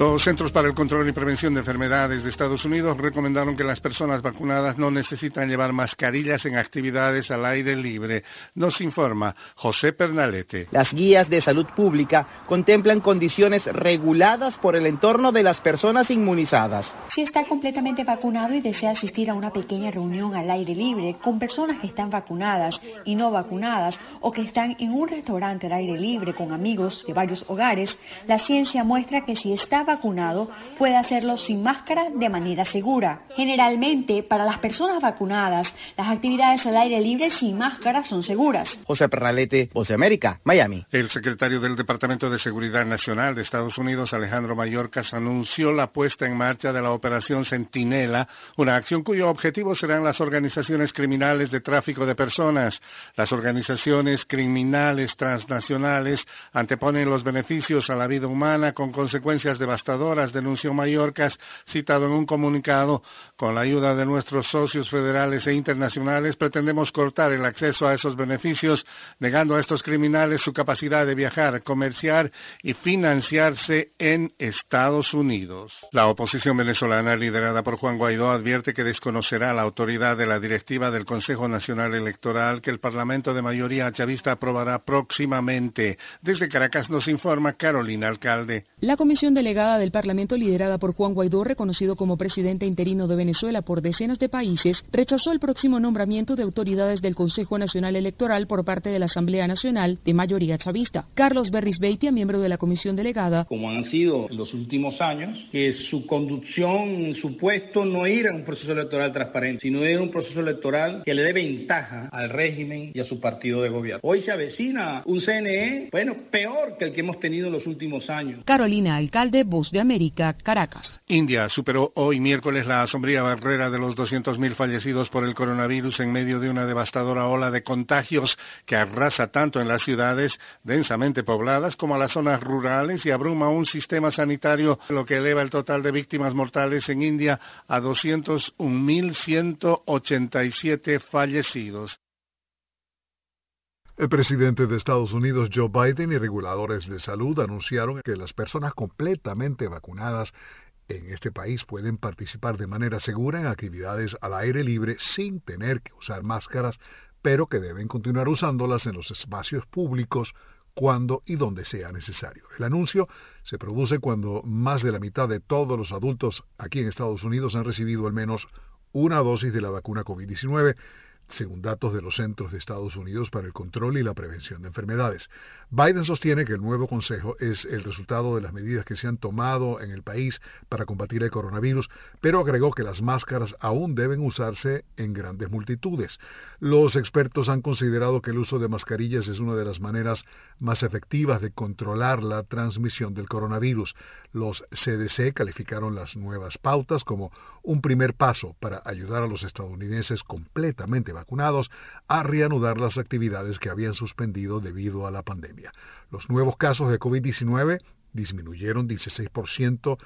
Los Centros para el Control y Prevención de Enfermedades de Estados Unidos recomendaron que las personas vacunadas no necesitan llevar mascarillas en actividades al aire libre. Nos informa José Pernalete. Las guías de salud pública contemplan condiciones reguladas por el entorno de las personas inmunizadas. Si está completamente vacunado y desea asistir a una pequeña reunión al aire libre con personas que están vacunadas y no vacunadas o que están en un restaurante al aire libre con amigos de varios hogares, la ciencia muestra que si está vacunado puede hacerlo sin máscara de manera segura. Generalmente, para las personas vacunadas, las actividades al aire libre sin máscara son seguras. José Pernalete, Voz de América, Miami. El secretario del Departamento de Seguridad Nacional de Estados Unidos, Alejandro Mayorkas, anunció la puesta en marcha de la Operación Centinela, una acción cuyo objetivo serán las organizaciones criminales de tráfico de personas. Las organizaciones criminales transnacionales anteponen los beneficios a la vida humana con consecuencias devastadoras, denunció Mayorkas, citado en un comunicado. Con la ayuda de nuestros socios federales e internacionales, pretendemos cortar el acceso a esos beneficios, negando a estos criminales su capacidad de viajar, comerciar y financiarse en Estados Unidos. La oposición venezolana, liderada por Juan Guaidó, advierte que desconocerá la autoridad de la directiva del Consejo Nacional Electoral que el Parlamento de mayoría chavista aprobará próximamente. Desde Caracas nos informa Carolina Alcalde. La comisión delegada del Parlamento liderada por Juan Guaidó, reconocido como presidente interino de Venezuela por decenas de países, rechazó el próximo nombramiento de autoridades del Consejo Nacional Electoral por parte de la Asamblea Nacional de mayoría chavista. Carlos Berris Beitia, miembro de la comisión delegada, como han sido en los últimos años, que su conducción, su puesto no era un proceso electoral transparente, sino era un proceso electoral que le dé ventaja al régimen y a su partido de gobierno. Hoy se avecina un CNE, bueno, peor que el que hemos tenido en los últimos años. Carolina Alcalde, Voz de América, Caracas. India superó hoy miércoles la sombría barrera de los 200.000 fallecidos por el coronavirus en medio de una devastadora ola de contagios que arrasa tanto en las ciudades densamente pobladas como a las zonas rurales y abruma un sistema sanitario, lo que eleva el total de víctimas mortales en India a 201.187 fallecidos. El presidente de Estados Unidos, Joe Biden, y reguladores de salud anunciaron que las personas completamente vacunadas en este país pueden participar de manera segura en actividades al aire libre sin tener que usar máscaras, pero que deben continuar usándolas en los espacios públicos cuando y donde sea necesario. El anuncio se produce cuando más de la mitad de todos los adultos aquí en Estados Unidos han recibido al menos una dosis de la vacuna COVID-19 según datos de los Centros de Estados Unidos para el Control y la Prevención de Enfermedades. Biden sostiene que el nuevo consejo es el resultado de las medidas que se han tomado en el país para combatir el coronavirus, pero agregó que las máscaras aún deben usarse en grandes multitudes. Los expertos han considerado que el uso de mascarillas es una de las maneras más efectivas de controlar la transmisión del coronavirus. Los CDC calificaron las nuevas pautas como un primer paso para ayudar a los estadounidenses completamente vacunados a reanudar las actividades que habían suspendido debido a la pandemia. Los nuevos casos de COVID-19 disminuyeron 16%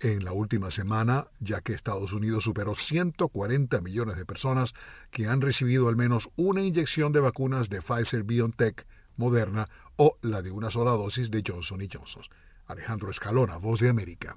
en la última semana, ya que Estados Unidos superó 140 millones de personas que han recibido al menos una inyección de vacunas de Pfizer BioNTech, Moderna o la de una sola dosis de Johnson Johnson. Alejandro Escalona, Voz de América.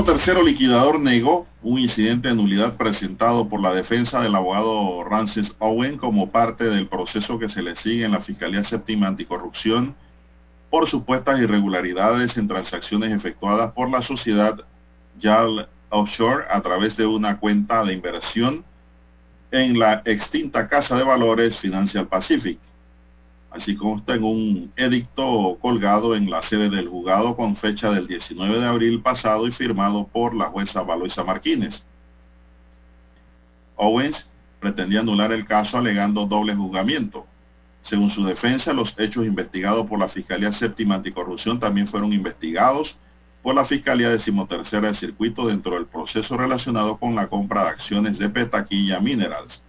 Juzgado tercero liquidador negó un incidente de nulidad presentado por la defensa del abogado Rances Owen como parte del proceso que se le sigue en la Fiscalía Séptima Anticorrupción por supuestas irregularidades en transacciones efectuadas por la sociedad YAL Offshore a través de una cuenta de inversión en la extinta Casa de Valores Financial Pacific así como está en un edicto colgado en la sede del juzgado con fecha del 19 de abril pasado y firmado por la jueza Valoisa Martínez. Owens pretendía anular el caso alegando doble juzgamiento. Según su defensa, los hechos investigados por la Fiscalía Séptima Anticorrupción también fueron investigados por la Fiscalía Decimotercera de Circuito dentro del proceso relacionado con la compra de acciones de Petaquilla Minerals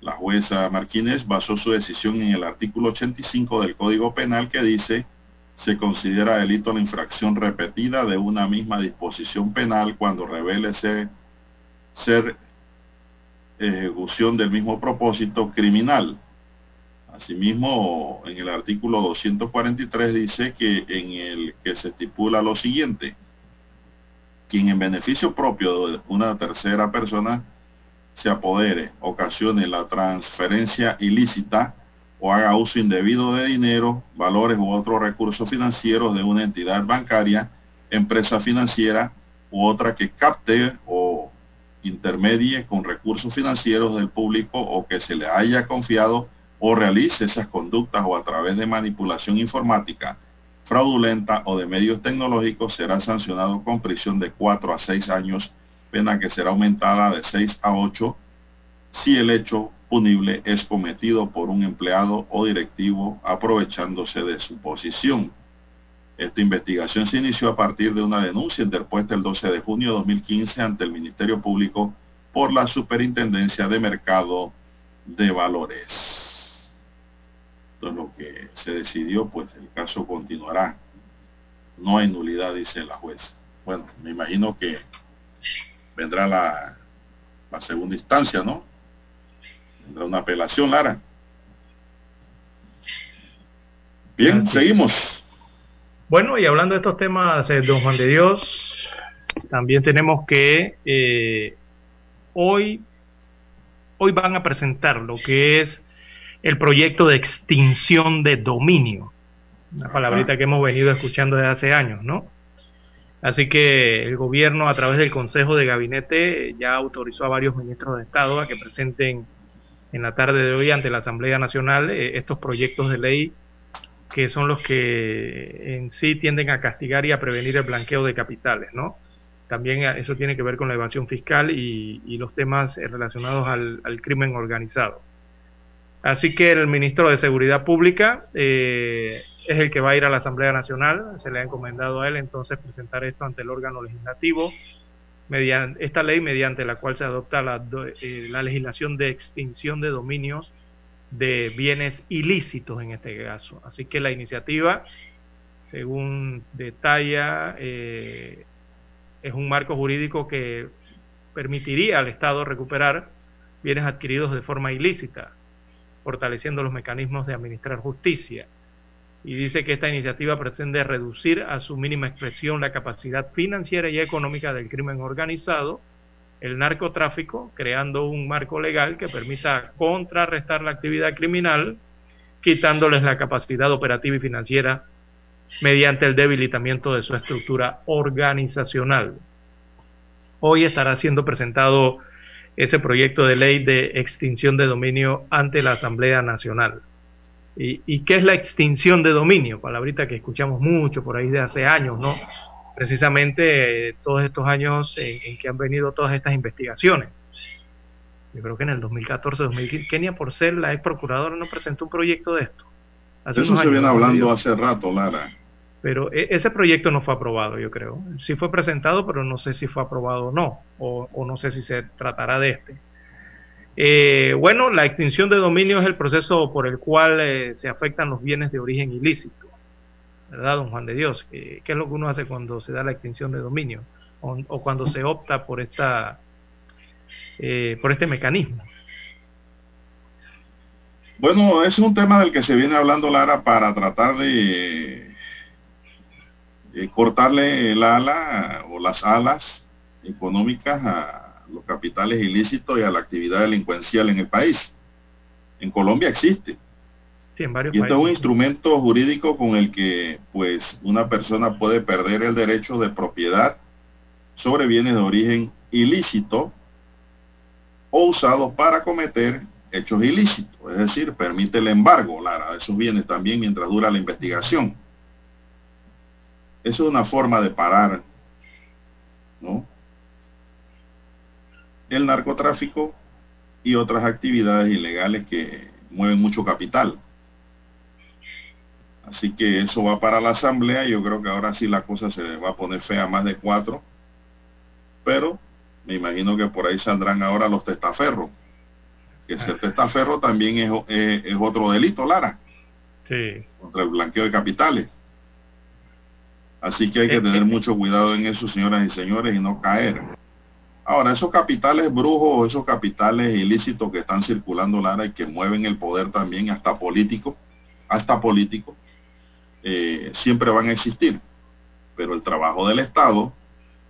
la jueza Martínez basó su decisión en el artículo 85 del Código Penal que dice se considera delito la infracción repetida de una misma disposición penal cuando revele ser, ser ejecución del mismo propósito criminal. Asimismo, en el artículo 243 dice que en el que se estipula lo siguiente, quien en beneficio propio de una tercera persona se apodere, ocasione la transferencia ilícita o haga uso indebido de dinero, valores u otros recursos financieros de una entidad bancaria, empresa financiera u otra que capte o intermedie con recursos financieros del público o que se le haya confiado o realice esas conductas o a través de manipulación informática fraudulenta o de medios tecnológicos será sancionado con prisión de 4 a 6 años pena que será aumentada de 6 a 8 si el hecho punible es cometido por un empleado o directivo aprovechándose de su posición. Esta investigación se inició a partir de una denuncia interpuesta el 12 de junio de 2015 ante el Ministerio Público por la Superintendencia de Mercado de Valores. Entonces lo que se decidió, pues el caso continuará. No hay nulidad, dice la jueza. Bueno, me imagino que vendrá la, la segunda instancia, ¿no? Vendrá una apelación, Lara. Bien, seguimos. Bueno, y hablando de estos temas, eh, don Juan de Dios, también tenemos que eh, hoy, hoy van a presentar lo que es el proyecto de extinción de dominio, una palabrita que hemos venido escuchando desde hace años, ¿no? Así que el gobierno a través del Consejo de Gabinete ya autorizó a varios ministros de Estado a que presenten en la tarde de hoy ante la Asamblea Nacional eh, estos proyectos de ley que son los que en sí tienden a castigar y a prevenir el blanqueo de capitales, ¿no? También eso tiene que ver con la evasión fiscal y, los temas relacionados al, crimen organizado. Así que el ministro de Seguridad Pública eh, es el que va a ir a la Asamblea Nacional, se le ha encomendado a él entonces presentar esto ante el órgano legislativo, mediante esta ley mediante la cual se adopta la, eh, la legislación de extinción de dominios de bienes ilícitos en este caso. Así que la iniciativa, según detalla, eh, es un marco jurídico que permitiría al Estado recuperar bienes adquiridos de forma ilícita, fortaleciendo los mecanismos de administrar justicia. Y dice que esta iniciativa pretende reducir a su mínima expresión la capacidad financiera y económica del crimen organizado, el narcotráfico, creando un marco legal que permita contrarrestar la actividad criminal, quitándoles la capacidad operativa y financiera mediante el debilitamiento de su estructura organizacional. Hoy estará siendo presentado ese proyecto de ley de extinción de dominio ante la Asamblea Nacional. ¿Y, qué es la extinción de dominio? Palabrita que escuchamos mucho por ahí de hace años, ¿no? Precisamente eh, todos estos años en, que han venido todas estas investigaciones. Yo creo que en el 2014-2015, Kenia Porcel, la ex procuradora, no presentó un proyecto de esto. Eso se viene hablando hace rato, Lara. Pero e, ese proyecto no fue aprobado, yo creo. Sí fue presentado, pero no sé si fue aprobado o no, o, no sé si se tratará de este. Eh, bueno, la extinción de dominio es el proceso por el cual eh, se afectan los bienes de origen ilícito, ¿verdad, don Juan de Dios? ¿Qué es lo que uno hace cuando se da la extinción de dominio o, cuando se opta por esta eh, por este mecanismo? Bueno, es un tema del que se viene hablando Lara para tratar de eh, cortarle el ala o las alas económicas a los capitales ilícitos y a la actividad delincuencial en el país. En Colombia existe. y este es un instrumento jurídico con el que pues una persona puede perder el derecho de propiedad sobre bienes de origen ilícito o usados para cometer hechos ilícitos, es decir, permite el embargo Lara, de esos bienes también mientras dura la investigación. Eso es una forma de parar, ¿no? El narcotráfico y otras actividades ilegales que mueven mucho capital. Así que eso va para la asamblea. Yo creo que ahora sí la cosa se va a poner fea más de cuatro. Pero me imagino que por ahí saldrán ahora los testaferros. Que ser testaferro también es, es otro delito, Lara. Sí. Contra el blanqueo de capitales. Así que hay que tener mucho cuidado en eso, señoras y señores, y no caer. Ahora, esos capitales brujos, esos capitales ilícitos que están circulando, Lara, y que mueven el poder también, hasta político, hasta político, eh, siempre van a existir. Pero el trabajo del Estado,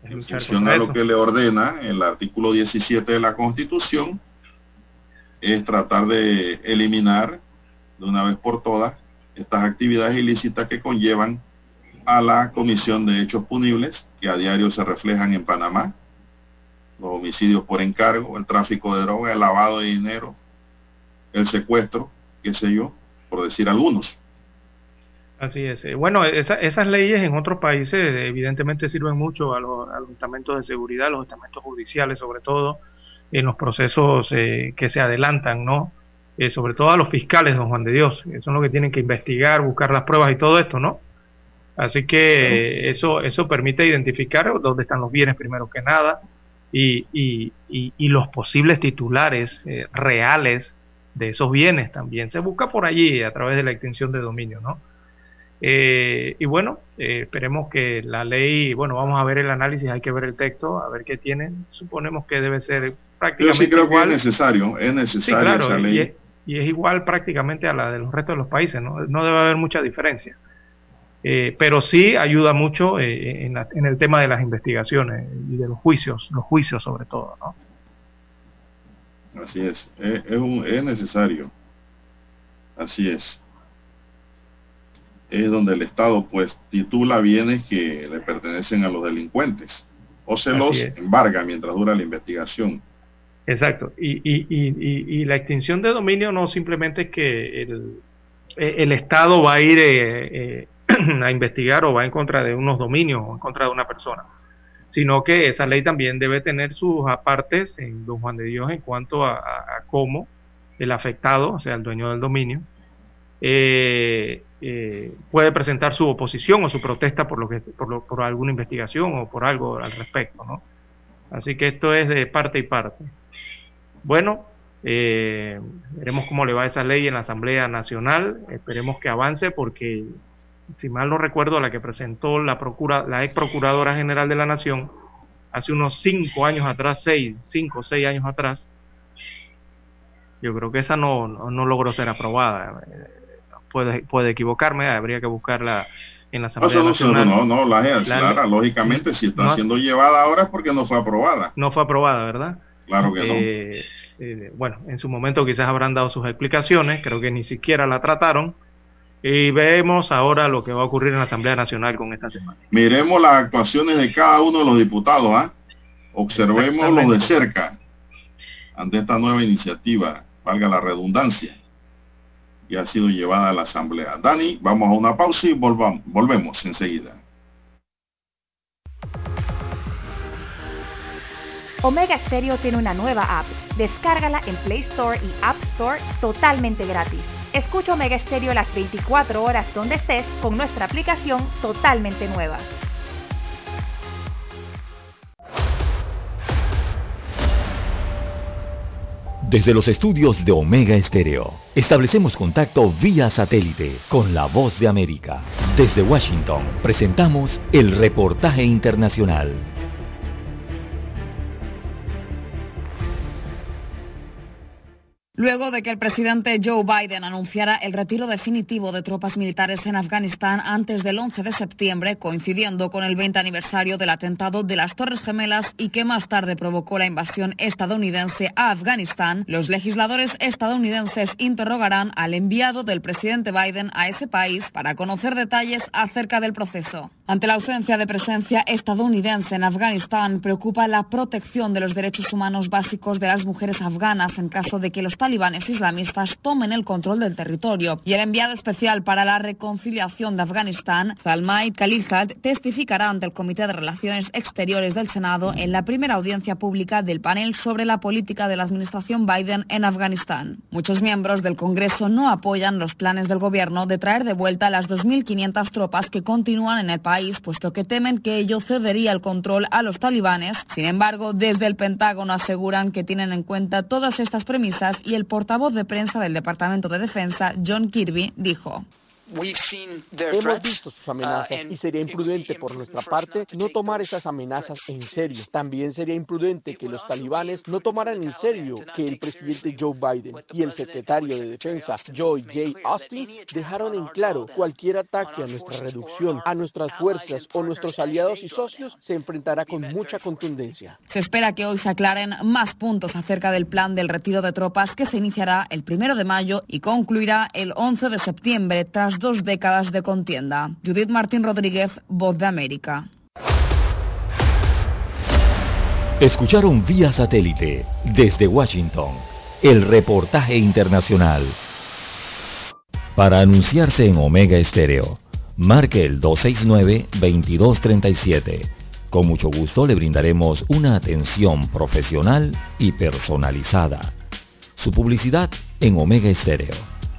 en función a lo que le ordena el artículo 17 de la Constitución, es tratar de eliminar de una vez por todas estas actividades ilícitas que conllevan a la Comisión de Hechos Punibles que a diario se reflejan en Panamá, los homicidios por encargo, el tráfico de droga, el lavado de dinero, el secuestro, qué sé yo, por decir algunos. Así es. Eh, bueno, esas leyes en otros países evidentemente sirven mucho a los, estamentos de seguridad, a los estamentos judiciales sobre todo, en los procesos eh, que se adelantan, ¿no? Eh, sobre todo a los fiscales, don Juan de Dios, que son los que tienen que investigar, buscar las pruebas y todo esto, ¿no? Así que eso, eso permite identificar dónde están los bienes primero que nada y, y, y, los posibles titulares eh, reales de esos bienes también. Se busca por allí a través de la extinción de dominio, ¿no? Eh, y bueno, eh, esperemos que la ley, bueno, vamos a ver el análisis, hay que ver el texto, a ver qué tiene. Suponemos que debe ser prácticamente Yo sí creo que es necesario, es necesaria esa ley. Y es, y es, igual prácticamente a la de los restos de los países, ¿no? No debe haber mucha diferencia. Eh, pero sí ayuda mucho eh, en, la, en, el tema de las investigaciones y de los juicios, los juicios sobre todo, ¿no? Así es, es, es, un, es necesario. Así es es donde el Estado pues titula bienes que le pertenecen a los delincuentes o se Así los es. embarga mientras dura la investigación. Exacto. Y, y, y, y, la extinción de dominio no simplemente es que el, el Estado va a ir eh, eh, a investigar o va en contra de unos dominios o en contra de una persona, sino que esa ley también debe tener sus apartes en Don Juan de Dios en cuanto a, cómo el afectado, o sea, el dueño del dominio, eh, eh, puede presentar su oposición o su protesta por lo que por, lo, por, alguna investigación o por algo al respecto, ¿no? Así que esto es de parte y parte. Bueno, eh, veremos cómo le va esa ley en la Asamblea Nacional. Esperemos que avance porque, si mal no recuerdo, la que presentó la procura, la ex procuradora general de la Nación hace unos cinco años atrás, seis, cinco o seis años atrás, yo creo que esa no, no, no logró ser aprobada puede, puede equivocarme, habría que buscarla en la Asamblea no, Nacional. No, no, la, la, Clara, lógicamente, si está no, siendo llevada ahora es porque no fue aprobada. No fue aprobada, ¿verdad? Claro que eh, no. Eh, bueno, en su momento quizás habrán dado sus explicaciones, creo que ni siquiera la trataron. Y vemos ahora lo que va a ocurrir en la Asamblea Nacional con esta semana. Miremos las actuaciones de cada uno de los diputados, ¿ah? ¿eh? Observémoslo de cerca ante esta nueva iniciativa, valga la redundancia y ha sido llevada a la asamblea. Dani, vamos a una pausa y volvamos, volvemos enseguida. Omega Stereo tiene una nueva app. Descárgala en Play Store y App Store totalmente gratis. Escucha Omega Stereo las 24 horas donde estés con nuestra aplicación totalmente nueva. Desde los estudios de Omega Estéreo, establecemos contacto vía satélite con la voz de América. Desde Washington, presentamos el reportaje internacional. Luego de que el presidente Joe Biden anunciara el retiro definitivo de tropas militares en Afganistán antes del 11 de septiembre, coincidiendo con el 20 aniversario del atentado de las Torres Gemelas y que más tarde provocó la invasión estadounidense a Afganistán, los legisladores estadounidenses interrogarán al enviado del presidente Biden a ese país para conocer detalles acerca del proceso. Ante la ausencia de presencia estadounidense en Afganistán, preocupa la protección de los derechos humanos básicos de las mujeres afganas en caso de que los talibanes islamistas tomen el control del territorio. Y el enviado especial para la reconciliación de Afganistán, Zalmay Khalilzad, testificará ante el Comité de Relaciones Exteriores del Senado en la primera audiencia pública del panel sobre la política de la administración Biden en Afganistán. Muchos miembros del Congreso no apoyan los planes del gobierno de traer de vuelta las 2.500 tropas que continúan en el país puesto que temen que ello cedería el control a los talibanes. Sin embargo, desde el Pentágono aseguran que tienen en cuenta todas estas premisas el portavoz de prensa del Departamento de Defensa, John Kirby, dijo. Hemos visto sus amenazas y sería imprudente por nuestra parte no tomar esas amenazas en serio. También sería imprudente que los talibanes no tomaran en serio que el presidente Joe Biden y el secretario de Defensa Joy J. Austin dejaron en claro cualquier ataque a nuestra reducción, a nuestras fuerzas o nuestros aliados y socios se enfrentará con mucha contundencia. Se espera que hoy se aclaren más puntos acerca del plan del retiro de tropas que se iniciará el primero de mayo y concluirá el 11 de septiembre tras dos décadas de contienda. Judith Martín Rodríguez, Voz de América. Escucharon vía satélite desde Washington el reportaje internacional. Para anunciarse en Omega Estéreo, marque el 269-2237 Con mucho gusto le brindaremos una atención profesional y personalizada. Su publicidad en Omega Estéreo.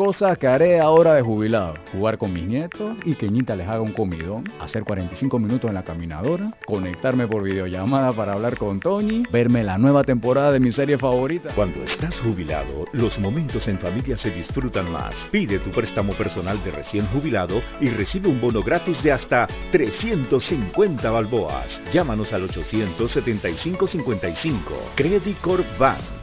Cosas que haré ahora de jubilado. Jugar con mis nietos y que Ñita les haga un comidón. Hacer 45 minutos en la caminadora. Conectarme por videollamada para hablar con Tony. Verme la nueva temporada de mi serie favorita. Cuando estás jubilado, los momentos en familia se disfrutan más. Pide tu préstamo personal de recién jubilado y recibe un bono gratis de hasta 350 balboas. Llámanos al 875-55. Credit Corp Bank.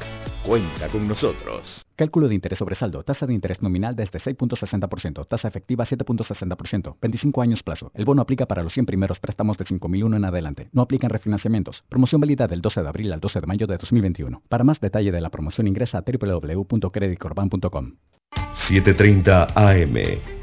Cuenta con nosotros. Cálculo de interés sobre saldo. Tasa de interés nominal desde 6.60%. Tasa efectiva 7.60%. 25 años plazo. El bono aplica para los 100 primeros préstamos de 5.001 en adelante. No aplican refinanciamientos. Promoción válida del 12 de abril al 12 de mayo de 2021. Para más detalle de la promoción ingresa a www.creditcorban.com. 7.30 AM.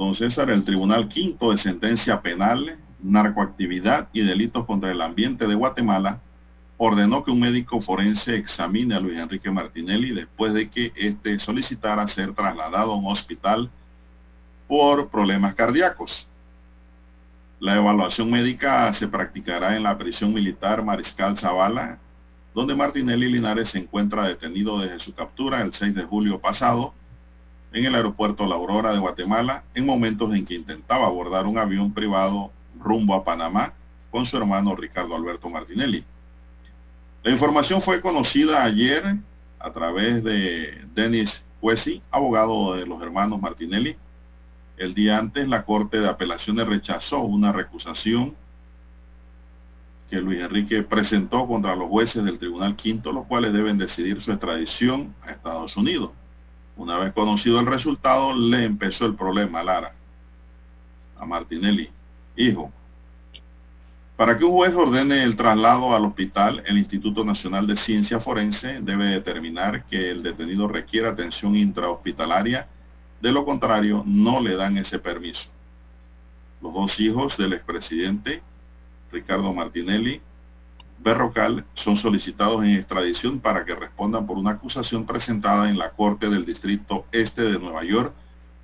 Don César, el Tribunal Quinto de Sentencia Penal, Narcoactividad y Delitos contra el Ambiente de Guatemala ordenó que un médico forense examine a Luis Enrique Martinelli después de que éste solicitara ser trasladado a un hospital por problemas cardíacos. La evaluación médica se practicará en la prisión militar Mariscal Zavala, donde Martinelli Linares se encuentra detenido desde su captura el 6 de julio pasado en el aeropuerto La Aurora de Guatemala en momentos en que intentaba abordar un avión privado rumbo a Panamá con su hermano Ricardo Alberto Martinelli. La información fue conocida ayer a través de Denis Cuesi, abogado de los hermanos Martinelli. El día antes la Corte de Apelaciones rechazó una recusación que Luis Enrique presentó contra los jueces del Tribunal Quinto, los cuales deben decidir su extradición a Estados Unidos. Una vez conocido el resultado, le empezó el problema a Lara, a Martinelli, hijo. Para que un juez ordene el traslado al hospital, el Instituto Nacional de Ciencia Forense debe determinar que el detenido requiere atención intrahospitalaria, de lo contrario no le dan ese permiso. Los dos hijos del expresidente, Ricardo Martinelli, Berrocal son solicitados en extradición para que respondan por una acusación presentada en la Corte del Distrito Este de Nueva York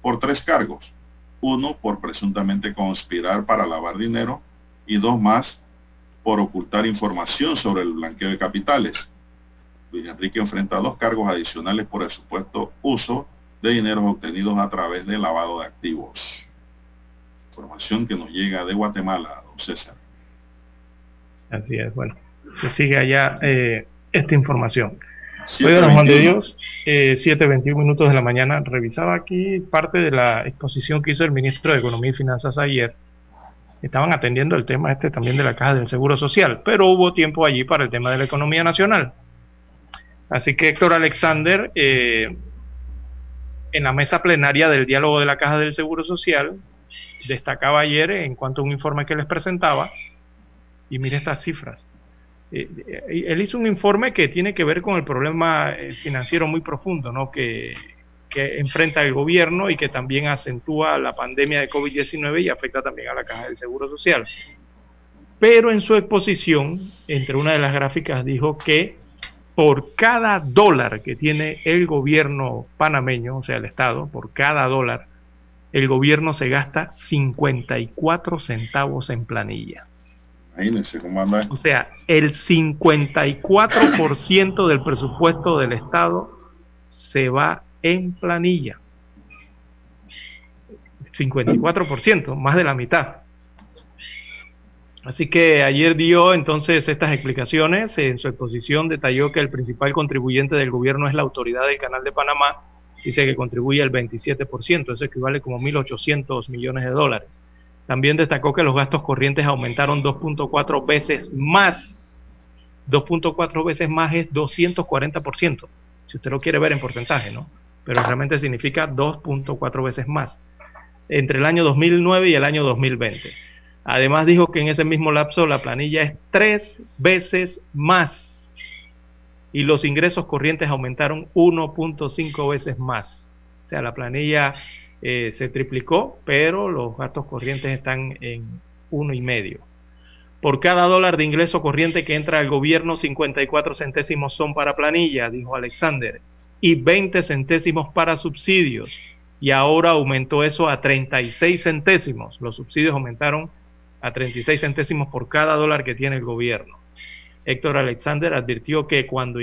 por tres cargos. Uno por presuntamente conspirar para lavar dinero y dos más por ocultar información sobre el blanqueo de capitales. Luis Enrique enfrenta dos cargos adicionales por el supuesto uso de dineros obtenidos a través del lavado de activos. Información que nos llega de Guatemala, don César. Así es, bueno se sigue allá eh, esta información. Soy don Juan de Dios, eh, 7.21 minutos de la mañana. Revisaba aquí parte de la exposición que hizo el ministro de Economía y Finanzas ayer. Estaban atendiendo el tema este también de la Caja del Seguro Social, pero hubo tiempo allí para el tema de la economía nacional. Así que Héctor Alexander, eh, en la mesa plenaria del diálogo de la Caja del Seguro Social, destacaba ayer en cuanto a un informe que les presentaba, y mire estas cifras. Eh, eh, él hizo un informe que tiene que ver con el problema eh, financiero muy profundo ¿no? que, que enfrenta el gobierno y que también acentúa la pandemia de COVID-19 y afecta también a la caja del Seguro Social. Pero en su exposición, entre una de las gráficas, dijo que por cada dólar que tiene el gobierno panameño, o sea, el Estado, por cada dólar, el gobierno se gasta 54 centavos en planilla. Imagínense cómo anda. O sea, el 54% del presupuesto del Estado se va en planilla. 54%, más de la mitad. Así que ayer dio entonces estas explicaciones. En su exposición detalló que el principal contribuyente del gobierno es la autoridad del Canal de Panamá. Dice que contribuye el 27%, eso equivale como 1.800 millones de dólares. También destacó que los gastos corrientes aumentaron 2.4 veces más 2.4 veces más es 240%, si usted lo quiere ver en porcentaje, ¿no? Pero realmente significa 2.4 veces más entre el año 2009 y el año 2020. Además dijo que en ese mismo lapso la planilla es tres veces más y los ingresos corrientes aumentaron 1.5 veces más. O sea, la planilla eh, se triplicó, pero los gastos corrientes están en uno y medio. Por cada dólar de ingreso corriente que entra al gobierno, 54 centésimos son para planilla, dijo Alexander, y 20 centésimos para subsidios. Y ahora aumentó eso a 36 centésimos. Los subsidios aumentaron a 36 centésimos por cada dólar que tiene el gobierno. Héctor Alexander advirtió que cuando,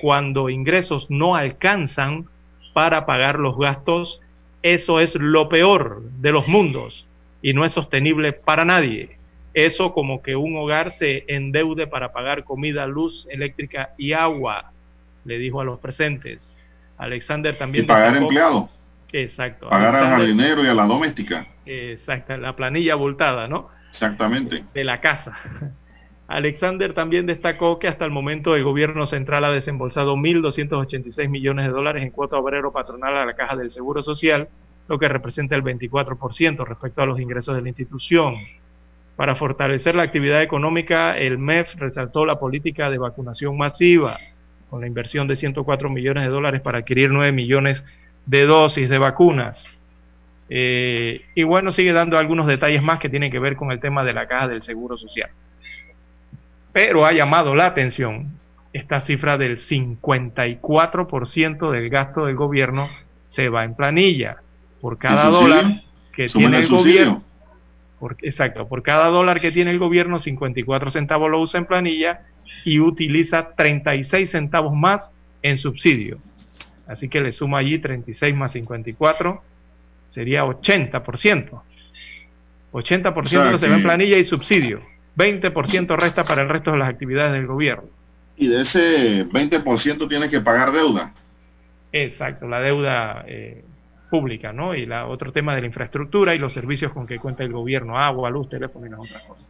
cuando ingresos no alcanzan para pagar los gastos, eso es lo peor de los mundos y no es sostenible para nadie. Eso como que un hogar se endeude para pagar comida, luz eléctrica y agua, le dijo a los presentes. Alexander también... Y pagar empleado. Exacto. Pagar al jardinero y a la doméstica. Exacto, la planilla abultada, ¿no? Exactamente. De la casa. Alexander también destacó que hasta el momento el gobierno central ha desembolsado 1.286 millones de dólares en cuota obrero patronal a la Caja del Seguro Social, lo que representa el 24% respecto a los ingresos de la institución. Para fortalecer la actividad económica, el MEF resaltó la política de vacunación masiva, con la inversión de 104 millones de dólares para adquirir 9 millones de dosis de vacunas. Eh, y bueno, sigue dando algunos detalles más que tienen que ver con el tema de la caja del Seguro Social. Pero ha llamado la atención esta cifra del 54% del gasto del gobierno se va en planilla. Por cada dólar que tiene el gobierno. exacto, por cada dólar que tiene el gobierno, 54 centavos lo usa en planilla y utiliza 36 centavos más en subsidio. Así que le suma allí 36 más 54, sería 80%. 80% se va en planilla y subsidio. 20% resta para el resto de las actividades del gobierno. Y de ese 20% tiene que pagar deuda. Exacto, la deuda eh, pública, ¿no? Y la, otro tema de la infraestructura y los servicios con que cuenta el gobierno, agua, luz, teléfono y las otras cosas.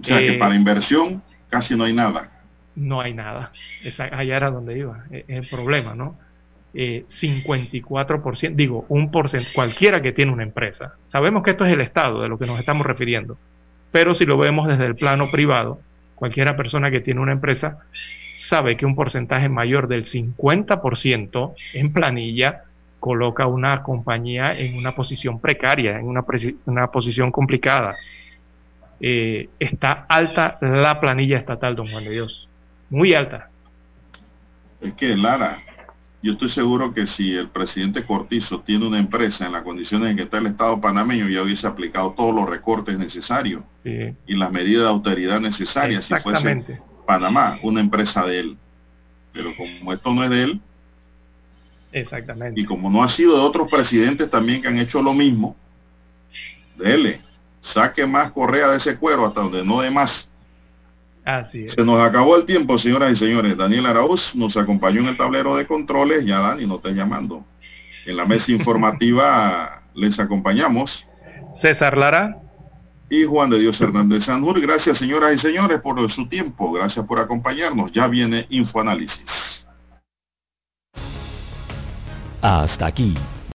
O sea que eh, para inversión casi no hay nada. No hay nada. Esa, allá era donde iba. Es el problema, ¿no? Eh, 54%, digo, un porcentaje, cualquiera que tiene una empresa. Sabemos que esto es el Estado de lo que nos estamos refiriendo pero si lo vemos desde el plano privado, cualquiera persona que tiene una empresa sabe que un porcentaje mayor del 50% en planilla coloca una compañía en una posición precaria, en una, posición complicada. Eh, está alta la planilla estatal, don Juan de Dios, muy alta. Es que, Lara, yo estoy seguro que si el presidente Cortizo tiene una empresa en las condiciones en que está el Estado panameño, ya hubiese aplicado todos los recortes necesarios y las medidas de autoridad necesarias si fuese Panamá, una empresa de él. Pero como esto no es de él, Exactamente. y como no ha sido de otros presidentes también que han hecho lo mismo, dele, saque más correa de ese cuero hasta donde no dé más se nos acabó el tiempo, señoras y señores. Daniel Arauz nos acompañó en el tablero de controles. Ya Dani, no estés llamando. En la mesa informativa les acompañamos. César Lara. Y Juan de Dios Hernández Sanur. Gracias, señoras y señores, por su tiempo. Gracias por acompañarnos. Ya viene Infoanálisis. Hasta aquí